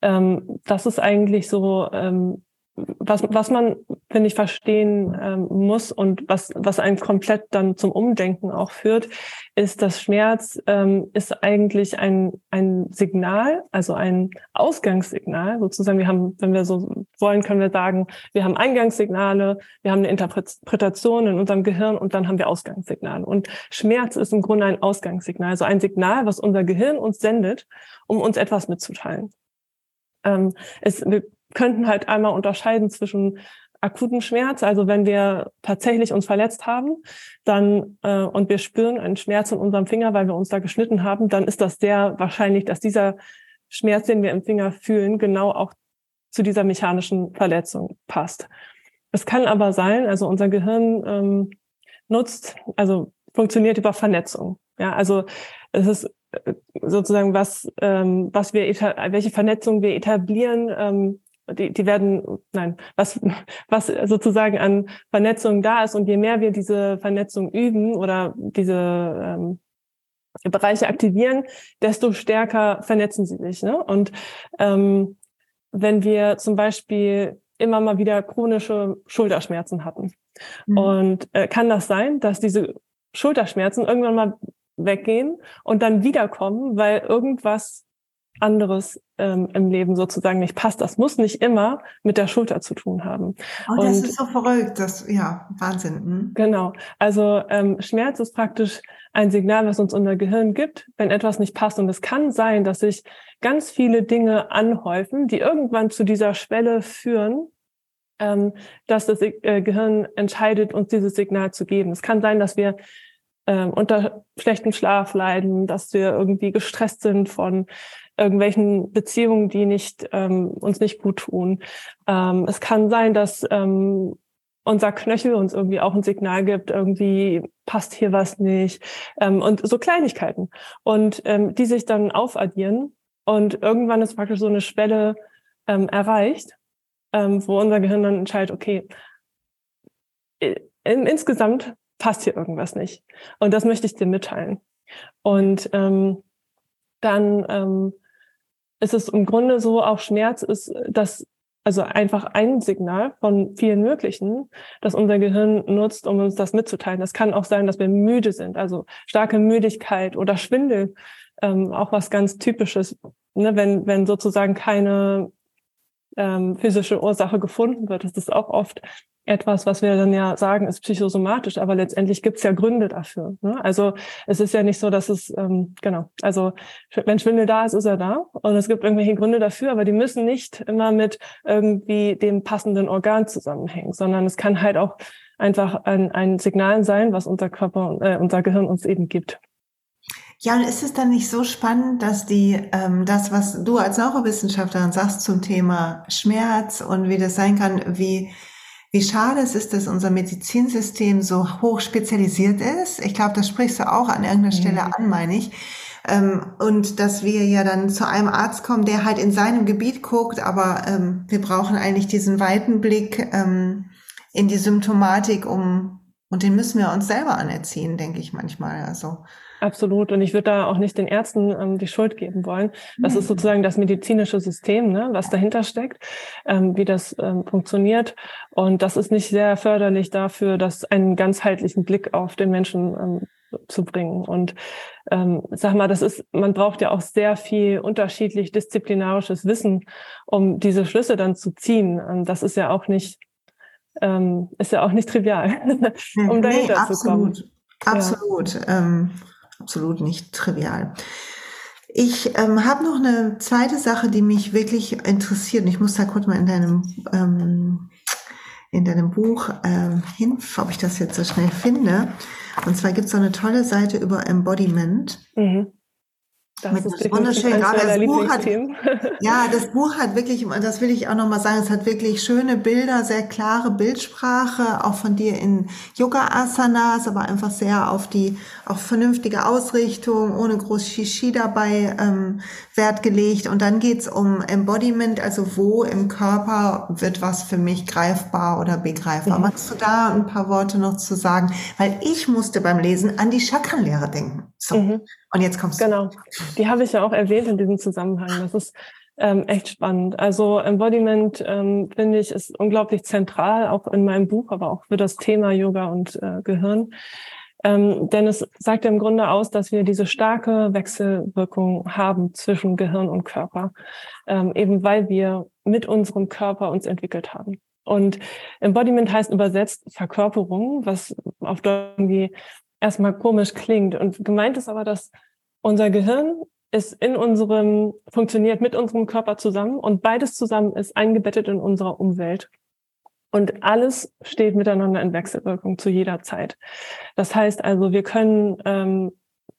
ähm, das ist eigentlich so ähm, was, was man, finde ich, verstehen ähm, muss und was, was einen komplett dann zum Umdenken auch führt, ist, dass Schmerz ähm, ist eigentlich ein, ein Signal, also ein Ausgangssignal sozusagen. Wir haben, wenn wir so wollen, können wir sagen, wir haben Eingangssignale, wir haben eine Interpretation in unserem Gehirn und dann haben wir Ausgangssignale. Und Schmerz ist im Grunde ein Ausgangssignal, also ein Signal, was unser Gehirn uns sendet, um uns etwas mitzuteilen. Ähm, es, könnten halt einmal unterscheiden zwischen akuten Schmerz, also wenn wir tatsächlich uns verletzt haben, dann äh, und wir spüren einen Schmerz in unserem Finger, weil wir uns da geschnitten haben, dann ist das sehr wahrscheinlich, dass dieser Schmerz, den wir im Finger fühlen, genau auch zu dieser mechanischen Verletzung passt. Es kann aber sein, also unser Gehirn ähm, nutzt, also funktioniert über Vernetzung. Ja, also es ist äh, sozusagen was, ähm, was wir, welche Vernetzung wir etablieren, ähm, die, die werden, nein, was, was sozusagen an Vernetzung da ist und je mehr wir diese Vernetzung üben oder diese ähm, Bereiche aktivieren, desto stärker vernetzen sie sich. Ne? Und ähm, wenn wir zum Beispiel immer mal wieder chronische Schulterschmerzen hatten, mhm. und äh, kann das sein, dass diese Schulterschmerzen irgendwann mal weggehen und dann wiederkommen, weil irgendwas anderes ähm, im Leben sozusagen nicht passt. Das muss nicht immer mit der Schulter zu tun haben. Oh, das und, ist so verrückt, das ja Wahnsinn. Hm? Genau. Also ähm, Schmerz ist praktisch ein Signal, was uns unser Gehirn gibt, wenn etwas nicht passt. Und es kann sein, dass sich ganz viele Dinge anhäufen, die irgendwann zu dieser Schwelle führen, ähm, dass das äh, Gehirn entscheidet, uns dieses Signal zu geben. Es kann sein, dass wir ähm, unter schlechtem Schlaf leiden, dass wir irgendwie gestresst sind von irgendwelchen Beziehungen, die nicht ähm, uns nicht gut tun. Ähm, es kann sein, dass ähm, unser Knöchel uns irgendwie auch ein Signal gibt, irgendwie passt hier was nicht ähm, und so Kleinigkeiten. Und ähm, die sich dann aufaddieren und irgendwann ist praktisch so eine Schwelle ähm, erreicht, ähm, wo unser Gehirn dann entscheidet, okay, in, insgesamt passt hier irgendwas nicht. Und das möchte ich dir mitteilen. Und ähm, dann ähm, ist es im Grunde so, auch Schmerz ist das also einfach ein Signal von vielen möglichen, dass unser Gehirn nutzt, um uns das mitzuteilen. Das kann auch sein, dass wir müde sind, also starke Müdigkeit oder Schwindel, ähm, auch was ganz Typisches, ne? wenn, wenn sozusagen keine ähm, physische Ursache gefunden wird. Das ist auch oft etwas, was wir dann ja sagen, ist psychosomatisch, aber letztendlich gibt es ja Gründe dafür. Ne? Also es ist ja nicht so, dass es, ähm, genau, also wenn Schwindel da ist, ist er da und es gibt irgendwelche Gründe dafür, aber die müssen nicht immer mit irgendwie dem passenden Organ zusammenhängen, sondern es kann halt auch einfach ein, ein Signal sein, was unser Körper, äh, unser Gehirn uns eben gibt. Ja, und ist es dann nicht so spannend, dass die ähm, das, was du als Neurowissenschaftlerin sagst zum Thema Schmerz und wie das sein kann, wie wie schade es ist, dass unser Medizinsystem so hoch spezialisiert ist. Ich glaube, das sprichst du auch an irgendeiner Stelle mhm. an, meine ich. Ähm, und dass wir ja dann zu einem Arzt kommen, der halt in seinem Gebiet guckt, aber ähm, wir brauchen eigentlich diesen weiten Blick ähm, in die Symptomatik, um Und den müssen wir uns selber anerziehen, denke ich manchmal. Also Absolut. Und ich würde da auch nicht den Ärzten ähm, die Schuld geben wollen. Das mhm. ist sozusagen das medizinische System, ne, was dahinter steckt, ähm, wie das ähm, funktioniert. Und das ist nicht sehr förderlich dafür, dass einen ganzheitlichen Blick auf den Menschen ähm, zu bringen. Und ähm, sag mal, das ist, man braucht ja auch sehr viel unterschiedlich disziplinarisches Wissen, um diese Schlüsse dann zu ziehen. Und das ist ja auch nicht, ähm, ist ja auch nicht trivial, um dahinter nee, zu kommen. Absolut. Ja. Ähm, absolut nicht trivial. Ich ähm, habe noch eine zweite Sache, die mich wirklich interessiert. Ich muss da kurz mal in deinem ähm, in deinem Buch ähm, hin, ob ich das jetzt so schnell finde. Und zwar gibt es so eine tolle Seite über Embodiment. Mhm. Das mit ist wunderschön. Gerade das Buch hat, ja, das Buch hat wirklich, das will ich auch nochmal sagen, es hat wirklich schöne Bilder, sehr klare Bildsprache, auch von dir in Yoga-Asanas, aber einfach sehr auf die, auch vernünftige Ausrichtung, ohne groß Shishi dabei ähm, Wert gelegt. Und dann geht's um Embodiment, also wo im Körper wird was für mich greifbar oder begreifbar. Mhm. Magst du da ein paar Worte noch zu sagen? Weil ich musste beim Lesen an die Chakrenlehre denken. So. Mhm. Und jetzt kommst du. Genau. Die habe ich ja auch erwähnt in diesem Zusammenhang. Das ist ähm, echt spannend. Also Embodiment, ähm, finde ich, ist unglaublich zentral, auch in meinem Buch, aber auch für das Thema Yoga und äh, Gehirn. Ähm, denn es sagt im Grunde aus, dass wir diese starke Wechselwirkung haben zwischen Gehirn und Körper, ähm, eben weil wir mit unserem Körper uns entwickelt haben. Und Embodiment heißt übersetzt Verkörperung, was auf Deutsch irgendwie erstmal komisch klingt. Und gemeint ist aber, dass unser Gehirn ist in unserem, funktioniert mit unserem Körper zusammen und beides zusammen ist eingebettet in unserer Umwelt. Und alles steht miteinander in Wechselwirkung zu jeder Zeit. Das heißt also, wir können, ähm,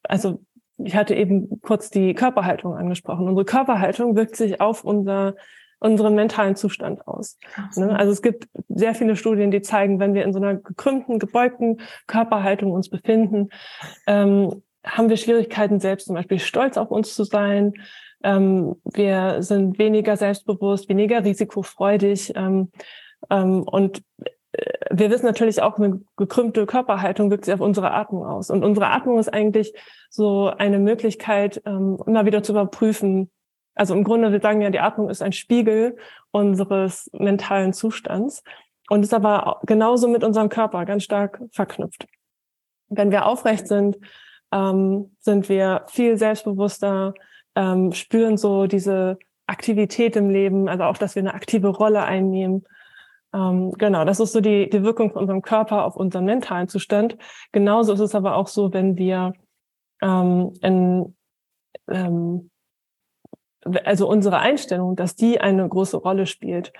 also ich hatte eben kurz die Körperhaltung angesprochen. Unsere Körperhaltung wirkt sich auf unser unseren mentalen Zustand aus. Ne? Also es gibt sehr viele Studien, die zeigen, wenn wir in so einer gekrümmten, gebeugten Körperhaltung uns befinden, ähm, haben wir Schwierigkeiten, selbst zum Beispiel stolz auf uns zu sein. Ähm, wir sind weniger selbstbewusst, weniger risikofreudig. Ähm, ähm, und äh, wir wissen natürlich auch, eine gekrümmte Körperhaltung wirkt sich auf unsere Atmung aus. Und unsere Atmung ist eigentlich so eine Möglichkeit, ähm, immer wieder zu überprüfen, also im Grunde, wir sagen ja, die Atmung ist ein Spiegel unseres mentalen Zustands und ist aber genauso mit unserem Körper ganz stark verknüpft. Wenn wir aufrecht sind, ähm, sind wir viel selbstbewusster, ähm, spüren so diese Aktivität im Leben, also auch, dass wir eine aktive Rolle einnehmen. Ähm, genau, das ist so die, die Wirkung von unserem Körper auf unseren mentalen Zustand. Genauso ist es aber auch so, wenn wir ähm, in ähm, also unsere Einstellung, dass die eine große Rolle spielt.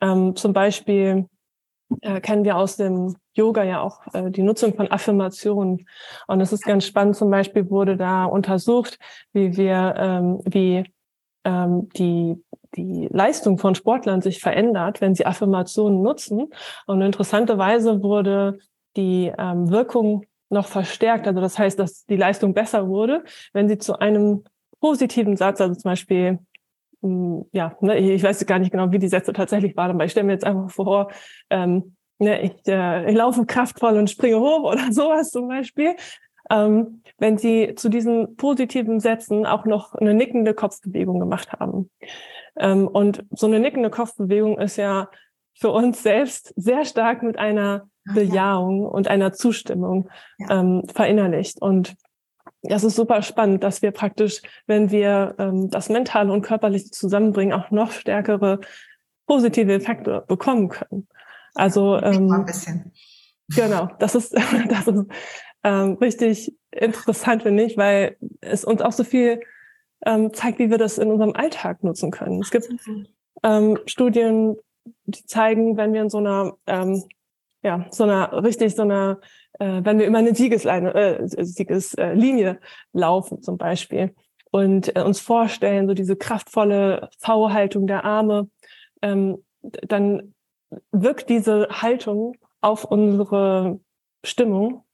Ähm, zum Beispiel äh, kennen wir aus dem Yoga ja auch äh, die Nutzung von Affirmationen. Und es ist ganz spannend, zum Beispiel wurde da untersucht, wie wir, ähm, wie ähm, die, die Leistung von Sportlern sich verändert, wenn sie Affirmationen nutzen. Und interessanterweise wurde die ähm, Wirkung noch verstärkt. Also das heißt, dass die Leistung besser wurde, wenn sie zu einem positiven Satz, also zum Beispiel, hm, ja, ne, ich weiß gar nicht genau, wie die Sätze tatsächlich waren, aber ich stelle mir jetzt einfach vor, ähm, ne, ich, äh, ich laufe kraftvoll und springe hoch oder sowas zum Beispiel. Ähm, wenn sie zu diesen positiven Sätzen auch noch eine nickende Kopfbewegung gemacht haben. Ähm, und so eine nickende Kopfbewegung ist ja für uns selbst sehr stark mit einer Bejahung und einer Zustimmung ähm, verinnerlicht. Und das ist super spannend, dass wir praktisch, wenn wir ähm, das Mentale und Körperliche zusammenbringen, auch noch stärkere positive Effekte bekommen können. Also ähm, ein bisschen. genau, das ist, das ist ähm, richtig interessant, finde ich, weil es uns auch so viel ähm, zeigt, wie wir das in unserem Alltag nutzen können. Es gibt ähm, Studien, die zeigen, wenn wir in so einer, ähm, ja, so einer richtig so einer äh, wenn wir über eine Siegesleine, äh, Siegeslinie laufen zum Beispiel und äh, uns vorstellen, so diese kraftvolle V-Haltung der Arme, ähm, dann wirkt diese Haltung auf unsere Stimmung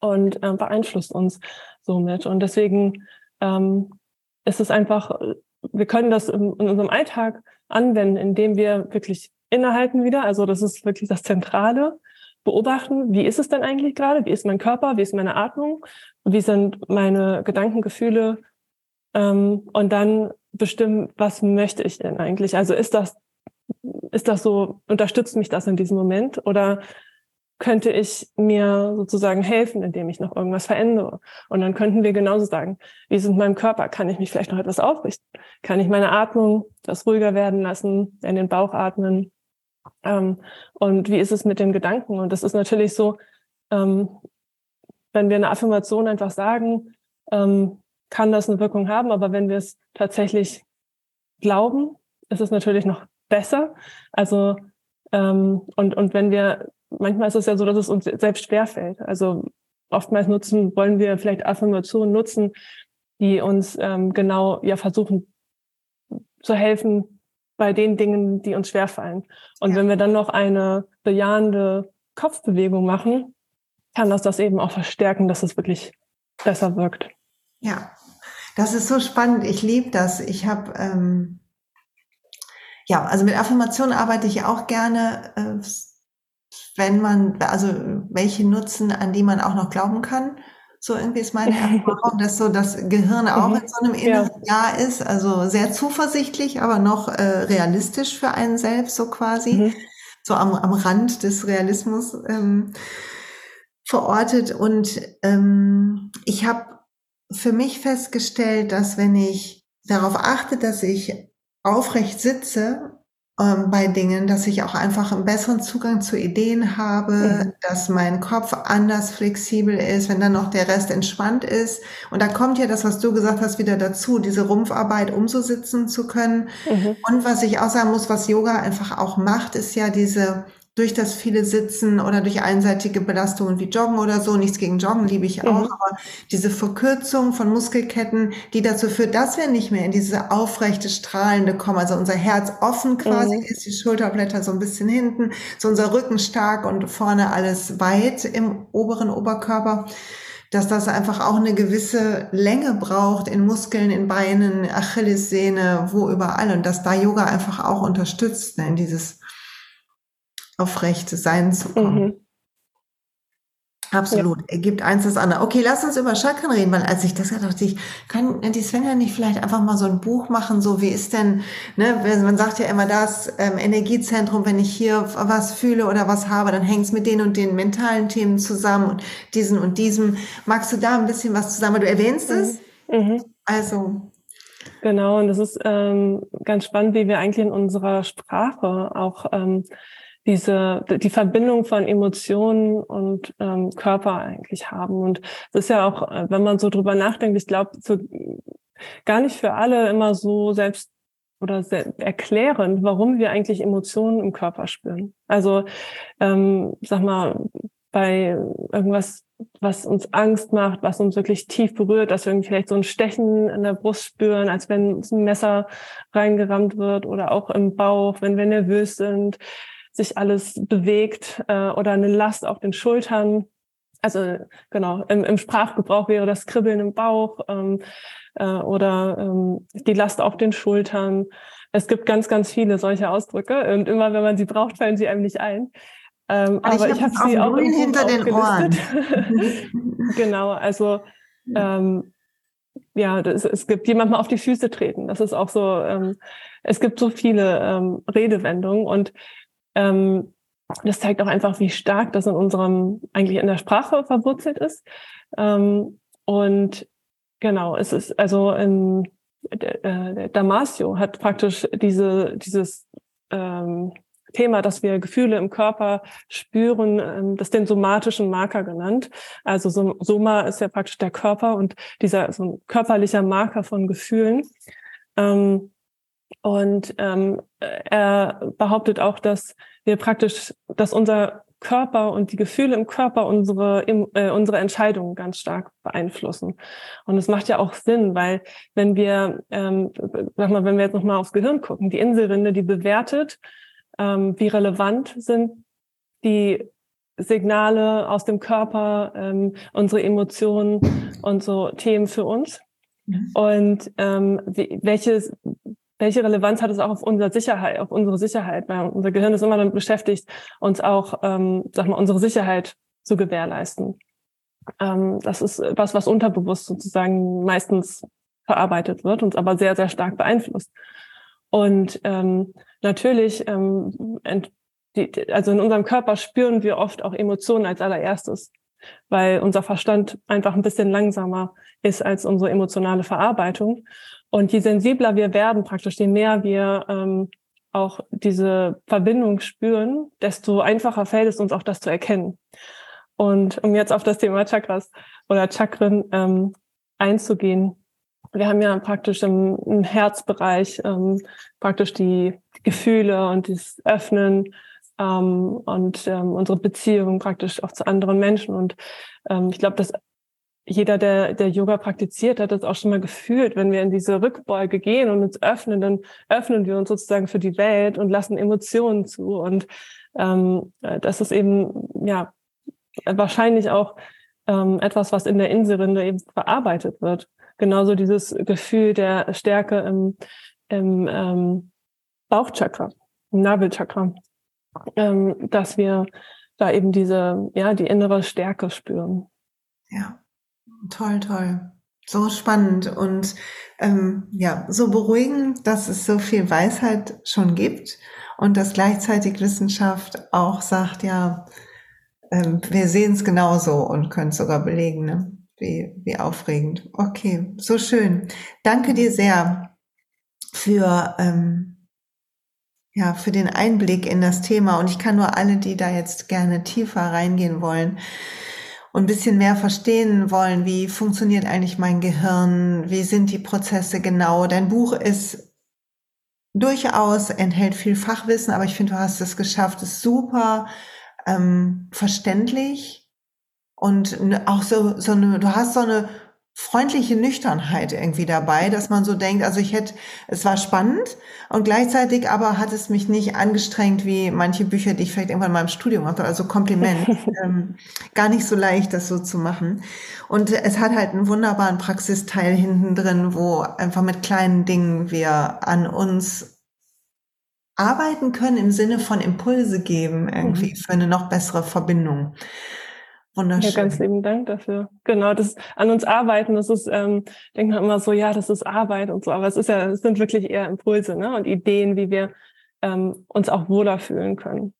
und äh, beeinflusst uns somit. Und deswegen ähm, ist es einfach, wir können das in, in unserem Alltag anwenden, indem wir wirklich innehalten wieder. Also das ist wirklich das Zentrale beobachten, wie ist es denn eigentlich gerade? Wie ist mein Körper? Wie ist meine Atmung? Wie sind meine Gedanken, Gefühle? Ähm, und dann bestimmen, was möchte ich denn eigentlich? Also ist das, ist das so, unterstützt mich das in diesem Moment? Oder könnte ich mir sozusagen helfen, indem ich noch irgendwas verändere? Und dann könnten wir genauso sagen, wie ist es mit meinem Körper? Kann ich mich vielleicht noch etwas aufrichten? Kann ich meine Atmung das ruhiger werden lassen, in den Bauch atmen? Ähm, und wie ist es mit den Gedanken? Und das ist natürlich so, ähm, wenn wir eine Affirmation einfach sagen, ähm, kann das eine Wirkung haben. Aber wenn wir es tatsächlich glauben, ist es natürlich noch besser. Also ähm, und und wenn wir manchmal ist es ja so, dass es uns selbst schwerfällt. Also oftmals nutzen wollen wir vielleicht Affirmationen nutzen, die uns ähm, genau ja versuchen zu helfen, bei den Dingen, die uns schwerfallen. Und ja. wenn wir dann noch eine bejahende Kopfbewegung machen, kann das das eben auch verstärken, dass es wirklich besser wirkt. Ja, das ist so spannend. Ich liebe das. Ich habe ähm, ja, also mit Affirmationen arbeite ich auch gerne, äh, wenn man, also welche nutzen, an die man auch noch glauben kann. So irgendwie ist meine Erfahrung, dass so das Gehirn auch mhm. in so einem inneren ja. Jahr ist, also sehr zuversichtlich, aber noch äh, realistisch für einen selbst, so quasi, mhm. so am, am Rand des Realismus ähm, verortet. Und ähm, ich habe für mich festgestellt, dass wenn ich darauf achte, dass ich aufrecht sitze ähm, bei Dingen, dass ich auch einfach einen besseren Zugang zu Ideen habe, mhm. dass mein Kopf anders flexibel ist, wenn dann noch der Rest entspannt ist. Und da kommt ja das, was du gesagt hast, wieder dazu, diese Rumpfarbeit, um so sitzen zu können. Mhm. Und was ich auch sagen muss, was Yoga einfach auch macht, ist ja diese durch das viele Sitzen oder durch einseitige Belastungen wie Joggen oder so, nichts gegen Joggen liebe ich auch, mhm. aber diese Verkürzung von Muskelketten, die dazu führt, dass wir nicht mehr in diese aufrechte, strahlende kommen, also unser Herz offen quasi mhm. ist, die Schulterblätter so ein bisschen hinten, so unser Rücken stark und vorne alles weit im oberen Oberkörper dass das einfach auch eine gewisse Länge braucht in Muskeln, in Beinen, Achillessehne, wo überall und dass da Yoga einfach auch unterstützt, ne, in dieses aufrecht sein zu kommen. Mhm. Absolut. Ja. Ergibt eins das andere. Okay, lass uns über Chakren reden, weil als ich das dachte, ich kann die Svenja nicht vielleicht einfach mal so ein Buch machen, so wie ist denn, ne, man sagt ja immer das ähm, Energiezentrum, wenn ich hier was fühle oder was habe, dann hängt es mit den und den mentalen Themen zusammen und diesen und diesem. Magst du da ein bisschen was zusammen? Du erwähnst mhm. es. Mhm. Also. Genau, und das ist ähm, ganz spannend, wie wir eigentlich in unserer Sprache auch ähm, diese die Verbindung von Emotionen und ähm, Körper eigentlich haben. Und das ist ja auch, äh, wenn man so drüber nachdenkt, ich glaube, so, gar nicht für alle immer so selbst oder erklärend, warum wir eigentlich Emotionen im Körper spüren. Also, ähm, sag mal, bei irgendwas, was uns Angst macht, was uns wirklich tief berührt, dass wir vielleicht so ein Stechen in der Brust spüren, als wenn uns ein Messer reingerammt wird oder auch im Bauch, wenn wir nervös sind, sich alles bewegt äh, oder eine Last auf den Schultern. Also genau, im, im Sprachgebrauch wäre das Kribbeln im Bauch ähm, äh, oder ähm, die Last auf den Schultern. Es gibt ganz, ganz viele solche Ausdrücke und immer, wenn man sie braucht, fallen sie einem nicht ein. Ähm, aber ich habe hab sie auch hinter den Ohren. genau, also ähm, ja, das, es gibt jemandem auf die Füße treten. Das ist auch so. Ähm, es gibt so viele ähm, Redewendungen und ähm, das zeigt auch einfach, wie stark das in unserem, eigentlich in der Sprache verwurzelt ist. Ähm, und genau, es ist also in, äh, Damasio hat praktisch diese, dieses ähm, Thema, dass wir Gefühle im Körper spüren, ähm, das den somatischen Marker genannt. Also Soma ist ja praktisch der Körper und dieser so ein körperlicher Marker von Gefühlen. Ähm, und ähm, er behauptet auch, dass wir praktisch, dass unser Körper und die Gefühle im Körper unsere, äh, unsere Entscheidungen ganz stark beeinflussen. Und es macht ja auch Sinn, weil wenn wir, ähm, sag mal, wenn wir jetzt nochmal aufs Gehirn gucken, die Inselrinde, die bewertet, ähm, wie relevant sind die Signale aus dem Körper, ähm, unsere Emotionen und so Themen für uns. Und ähm, wie, welches welche Relevanz hat es auch auf unsere Sicherheit, auf unsere Sicherheit? Weil unser Gehirn ist immer damit beschäftigt, uns auch, ähm, sag mal, unsere Sicherheit zu gewährleisten. Ähm, das ist was, was unterbewusst sozusagen meistens verarbeitet wird, uns aber sehr, sehr stark beeinflusst. Und ähm, natürlich, ähm, die, also in unserem Körper spüren wir oft auch Emotionen als allererstes, weil unser Verstand einfach ein bisschen langsamer ist als unsere emotionale Verarbeitung. Und je sensibler wir werden, praktisch, je mehr wir ähm, auch diese Verbindung spüren, desto einfacher fällt es uns auch, das zu erkennen. Und um jetzt auf das Thema Chakras oder Chakren ähm, einzugehen, wir haben ja praktisch im, im Herzbereich ähm, praktisch die Gefühle und das Öffnen ähm, und ähm, unsere Beziehung praktisch auch zu anderen Menschen. Und ähm, ich glaube, dass jeder, der, der Yoga praktiziert, hat das auch schon mal gefühlt. Wenn wir in diese Rückbeuge gehen und uns öffnen, dann öffnen wir uns sozusagen für die Welt und lassen Emotionen zu. Und ähm, das ist eben, ja, wahrscheinlich auch ähm, etwas, was in der Inselrinde eben verarbeitet wird. Genauso dieses Gefühl der Stärke im, im ähm, Bauchchakra, im Nabelchakra, ähm, dass wir da eben diese, ja, die innere Stärke spüren. Ja, toll, toll. So spannend und ähm, ja, so beruhigend, dass es so viel Weisheit schon gibt und dass gleichzeitig Wissenschaft auch sagt, ja, ähm, wir sehen es genauso und können es sogar belegen. Ne? Wie, wie aufregend. Okay, so schön. Danke dir sehr für, ähm, ja, für den Einblick in das Thema. Und ich kann nur alle, die da jetzt gerne tiefer reingehen wollen und ein bisschen mehr verstehen wollen, wie funktioniert eigentlich mein Gehirn, wie sind die Prozesse genau. Dein Buch ist durchaus, enthält viel Fachwissen, aber ich finde, du hast es geschafft, es super ähm, verständlich und auch so, so eine, du hast so eine freundliche Nüchternheit irgendwie dabei, dass man so denkt, also ich hätte, es war spannend und gleichzeitig aber hat es mich nicht angestrengt wie manche Bücher, die ich vielleicht irgendwann mal im Studium hatte, also Kompliment. ähm, gar nicht so leicht, das so zu machen. Und es hat halt einen wunderbaren Praxisteil hinten drin, wo einfach mit kleinen Dingen wir an uns arbeiten können im Sinne von Impulse geben, irgendwie mhm. für eine noch bessere Verbindung. Wunderschön. Ja, ganz lieben Dank dafür. Genau, das an uns arbeiten, das ist, ähm, denkt man immer so, ja, das ist Arbeit und so, aber es ist ja, es sind wirklich eher Impulse, ne? Und Ideen, wie wir ähm, uns auch wohler fühlen können.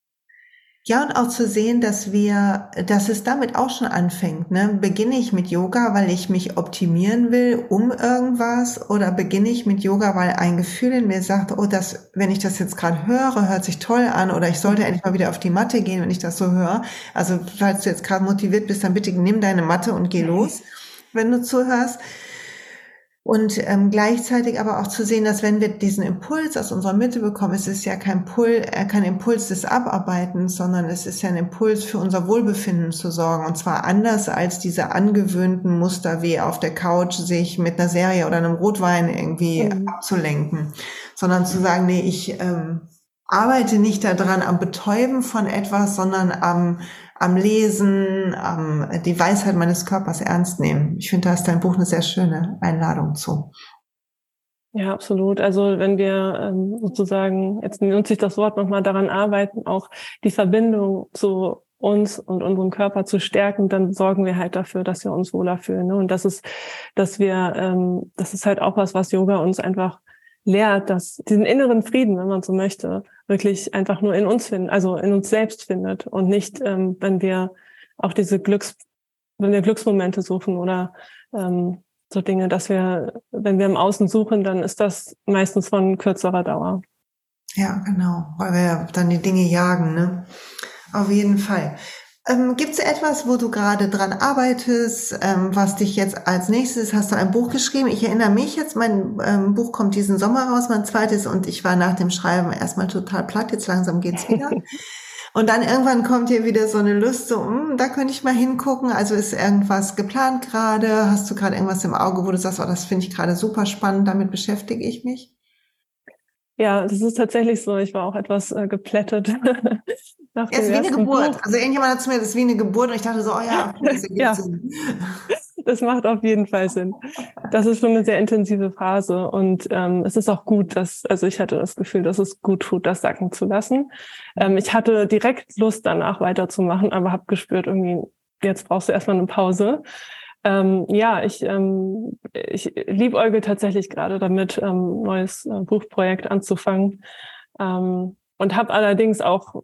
Ja, und auch zu sehen, dass wir, dass es damit auch schon anfängt. Ne? Beginne ich mit Yoga, weil ich mich optimieren will um irgendwas, oder beginne ich mit Yoga, weil ein Gefühl in mir sagt, oh, das, wenn ich das jetzt gerade höre, hört sich toll an, oder ich sollte endlich mal wieder auf die Matte gehen, wenn ich das so höre. Also, falls du jetzt gerade motiviert bist, dann bitte nimm deine Matte und geh los, wenn du zuhörst. Und ähm, gleichzeitig aber auch zu sehen, dass wenn wir diesen Impuls aus unserer Mitte bekommen, es ist ja kein, Pul äh, kein Impuls des Abarbeitens, sondern es ist ja ein Impuls für unser Wohlbefinden zu sorgen. Und zwar anders als diese angewöhnten Muster wie auf der Couch sich mit einer Serie oder einem Rotwein irgendwie mhm. abzulenken, sondern zu sagen, nee, ich ähm, arbeite nicht daran am Betäuben von etwas, sondern am am Lesen, am die Weisheit meines Körpers ernst nehmen. Ich finde, da ist dein Buch eine sehr schöne Einladung zu. Ja, absolut. Also wenn wir ähm, sozusagen, jetzt nutze ich das Wort nochmal daran arbeiten, auch die Verbindung zu uns und unserem Körper zu stärken, dann sorgen wir halt dafür, dass wir uns wohler fühlen. Ne? Und das ist, dass wir, ähm, das ist halt auch was, was Yoga uns einfach lehrt, dass diesen inneren Frieden, wenn man so möchte, wirklich einfach nur in uns finden, also in uns selbst findet und nicht, ähm, wenn wir auch diese Glücks, wenn wir Glücksmomente suchen oder ähm, so Dinge, dass wir, wenn wir im Außen suchen, dann ist das meistens von kürzerer Dauer. Ja, genau, weil wir dann die Dinge jagen, ne? Auf jeden Fall. Ähm, Gibt es etwas, wo du gerade dran arbeitest, ähm, was dich jetzt als nächstes, hast du ein Buch geschrieben? Ich erinnere mich jetzt, mein ähm, Buch kommt diesen Sommer raus, mein zweites, und ich war nach dem Schreiben erstmal total platt, jetzt langsam geht's wieder. und dann irgendwann kommt hier wieder so eine Lust, so, mh, hm, da könnte ich mal hingucken. Also ist irgendwas geplant gerade? Hast du gerade irgendwas im Auge, wo du sagst, oh, das finde ich gerade super spannend, damit beschäftige ich mich? Ja, das ist tatsächlich so. Ich war auch etwas äh, geplättet. Nach ja, ist wie eine Geburt. Buch. Also irgendjemand hat zu mir, das ist wie eine Geburt und ich dachte so, oh ja, das ja. das macht auf jeden Fall Sinn. Das ist schon eine sehr intensive Phase und ähm, es ist auch gut, dass, also ich hatte das Gefühl, dass es gut tut, das sacken zu lassen. Ähm, ich hatte direkt Lust, danach weiterzumachen, aber habe gespürt, irgendwie, jetzt brauchst du erstmal eine Pause. Ähm, ja, ich, ähm, ich liebäuge tatsächlich gerade damit, ähm, neues äh, Buchprojekt anzufangen. Ähm, und habe allerdings auch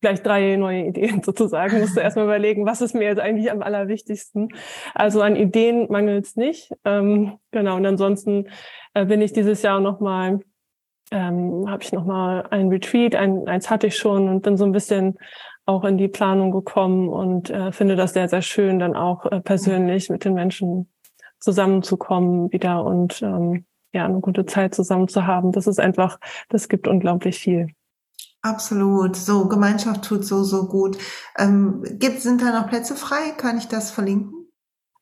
gleich drei neue Ideen sozusagen. Musste erstmal überlegen, was ist mir jetzt eigentlich am allerwichtigsten. Also an Ideen mangelt es nicht. Ähm, genau, und ansonsten äh, bin ich dieses Jahr nochmal, ähm, habe ich nochmal ein Retreat, ein, eins hatte ich schon und bin so ein bisschen auch in die Planung gekommen und äh, finde das sehr, sehr schön, dann auch äh, persönlich mit den Menschen zusammenzukommen wieder und ähm, ja, eine gute Zeit zusammen zu haben. Das ist einfach, das gibt unglaublich viel. Absolut. So, Gemeinschaft tut so, so gut. Ähm, gibt, sind da noch Plätze frei? Kann ich das verlinken?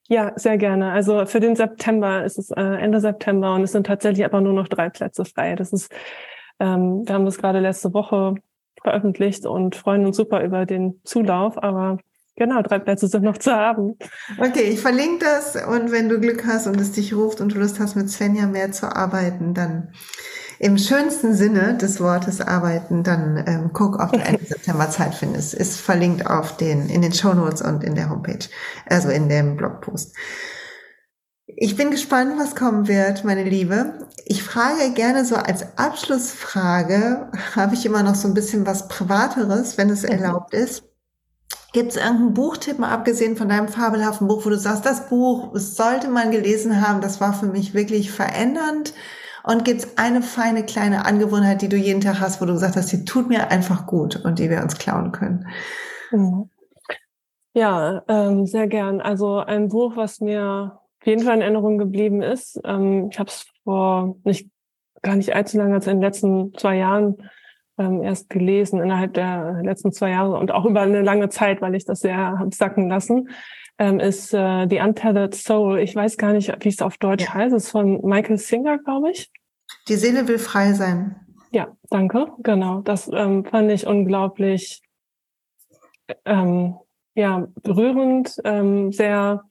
Ja, sehr gerne. Also für den September ist es äh, Ende September und es sind tatsächlich aber nur noch drei Plätze frei. Das ist, ähm, wir haben das gerade letzte Woche veröffentlicht und freuen uns super über den Zulauf, aber genau, drei Plätze sind noch zu haben. Okay, ich verlinke das und wenn du Glück hast und es dich ruft und du Lust hast, mit Svenja mehr zu arbeiten, dann im schönsten Sinne des Wortes arbeiten, dann ähm, guck, ob du Ende September Zeit findest. Ist verlinkt auf den, in den Show Notes und in der Homepage, also in dem Blogpost. Ich bin gespannt, was kommen wird, meine Liebe. Ich frage gerne so als Abschlussfrage, habe ich immer noch so ein bisschen was Privateres, wenn es mhm. erlaubt ist. Gibt es irgendeinen Buchtipp, mal abgesehen von deinem fabelhaften Buch, wo du sagst, das Buch sollte man gelesen haben, das war für mich wirklich verändernd? Und gibt es eine feine kleine Angewohnheit, die du jeden Tag hast, wo du gesagt hast, die tut mir einfach gut und die wir uns klauen können? Mhm. Ja, ähm, sehr gern. Also ein Buch, was mir jeden Fall in Erinnerung geblieben ist. Ähm, ich habe es vor nicht gar nicht allzu lange, als in den letzten zwei Jahren ähm, erst gelesen, innerhalb der letzten zwei Jahre und auch über eine lange Zeit, weil ich das sehr habe sacken lassen ähm, ist äh, The Untethered Soul. Ich weiß gar nicht, wie es auf Deutsch ja. heißt. Es ist von Michael Singer, glaube ich. Die Seele will frei sein. Ja, danke. Genau. Das ähm, fand ich unglaublich ähm, ja, berührend, ähm, sehr,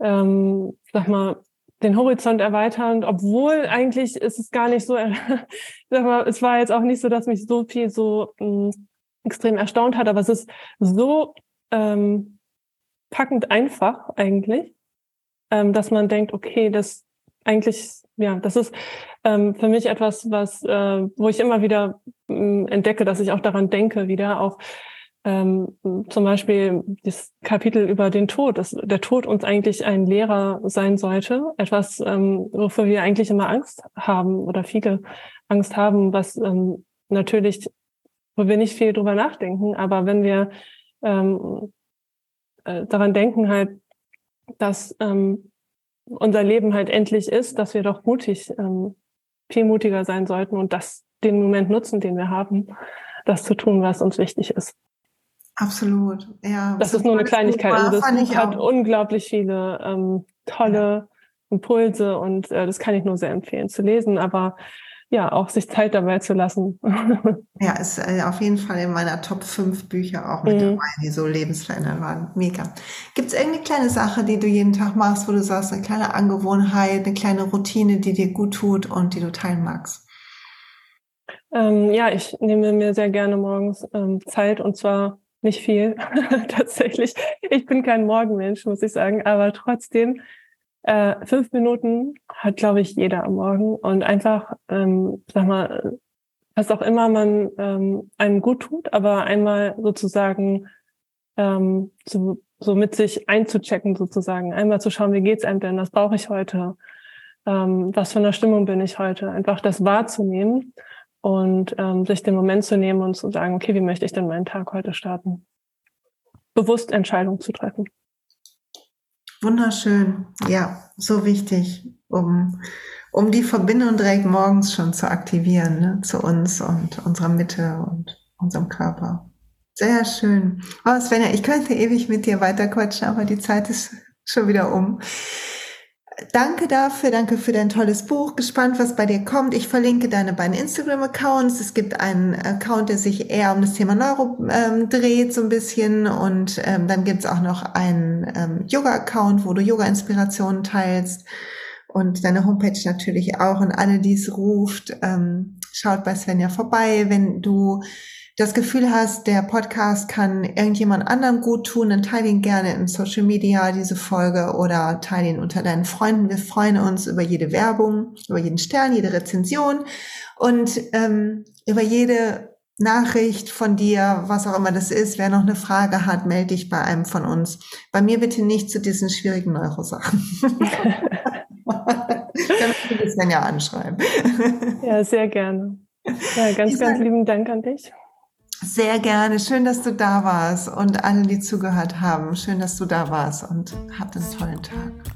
ähm, sag mal, den Horizont erweiternd, obwohl eigentlich ist es gar nicht so, sag mal, es war jetzt auch nicht so, dass mich so viel so ähm, extrem erstaunt hat, aber es ist so ähm, packend einfach eigentlich, ähm, dass man denkt, okay, das eigentlich, ja, das ist ähm, für mich etwas, was, äh, wo ich immer wieder äh, entdecke, dass ich auch daran denke, wieder auch ähm, zum Beispiel das Kapitel über den Tod, dass der Tod uns eigentlich ein Lehrer sein sollte, etwas, ähm, wofür wir eigentlich immer Angst haben oder viele Angst haben, was ähm, natürlich, wo wir nicht viel drüber nachdenken, aber wenn wir ähm, äh, daran denken halt, dass ähm, unser Leben halt endlich ist, dass wir doch mutig, ähm, viel mutiger sein sollten und das den Moment nutzen, den wir haben, das zu tun, was uns wichtig ist. Absolut, ja. Das ist nur eine Kleinigkeit. Also das Buch hat unglaublich viele ähm, tolle. Impulse und äh, das kann ich nur sehr empfehlen zu lesen. Aber ja, auch sich Zeit dabei zu lassen. ja, ist äh, auf jeden Fall in meiner Top 5 Bücher auch mit mhm. dabei, die so lebensverändernd waren. Mega. Gibt es irgendeine kleine Sache, die du jeden Tag machst, wo du sagst, eine kleine Angewohnheit, eine kleine Routine, die dir gut tut und die du teilen magst? Ähm, ja, ich nehme mir sehr gerne morgens ähm, Zeit und zwar nicht viel tatsächlich. Ich bin kein Morgenmensch, muss ich sagen, aber trotzdem äh, fünf Minuten hat, glaube ich, jeder am Morgen. Und einfach, ähm, sag mal, was auch immer man ähm, einem gut tut, aber einmal sozusagen ähm, so, so mit sich einzuchecken sozusagen, einmal zu schauen, wie geht's einem denn, was brauche ich heute, ähm, was für eine Stimmung bin ich heute, einfach das wahrzunehmen und ähm, sich den Moment zu nehmen und zu sagen, okay, wie möchte ich denn meinen Tag heute starten? Bewusst Entscheidungen zu treffen. Wunderschön. Ja, so wichtig, um, um die Verbindung direkt morgens schon zu aktivieren, ne, zu uns und unserer Mitte und unserem Körper. Sehr schön. Oh, Svenja, ich könnte ewig mit dir weiterquatschen, aber die Zeit ist schon wieder um. Danke dafür, danke für dein tolles Buch. Gespannt, was bei dir kommt. Ich verlinke deine beiden Instagram-Accounts. Es gibt einen Account, der sich eher um das Thema Neuro ähm, dreht, so ein bisschen. Und ähm, dann gibt's auch noch einen ähm, Yoga-Account, wo du Yoga-Inspirationen teilst. Und deine Homepage natürlich auch. Und alle, die es ruft, ähm, schaut bei Svenja vorbei. Wenn du das Gefühl hast, der Podcast kann irgendjemand anderem gut tun, dann teile ihn gerne in Social Media, diese Folge, oder teile ihn unter deinen Freunden. Wir freuen uns über jede Werbung, über jeden Stern, jede Rezension und ähm, über jede Nachricht von dir, was auch immer das ist. Wer noch eine Frage hat, melde dich bei einem von uns. Bei mir bitte nicht zu diesen schwierigen Neurosachen. Damit wir das dann ja anschreiben. Ja, sehr gerne. Ja, ganz, ganz lieben Dank an dich. Sehr gerne. Schön, dass du da warst und alle, die zugehört haben. Schön, dass du da warst und habt einen tollen Tag.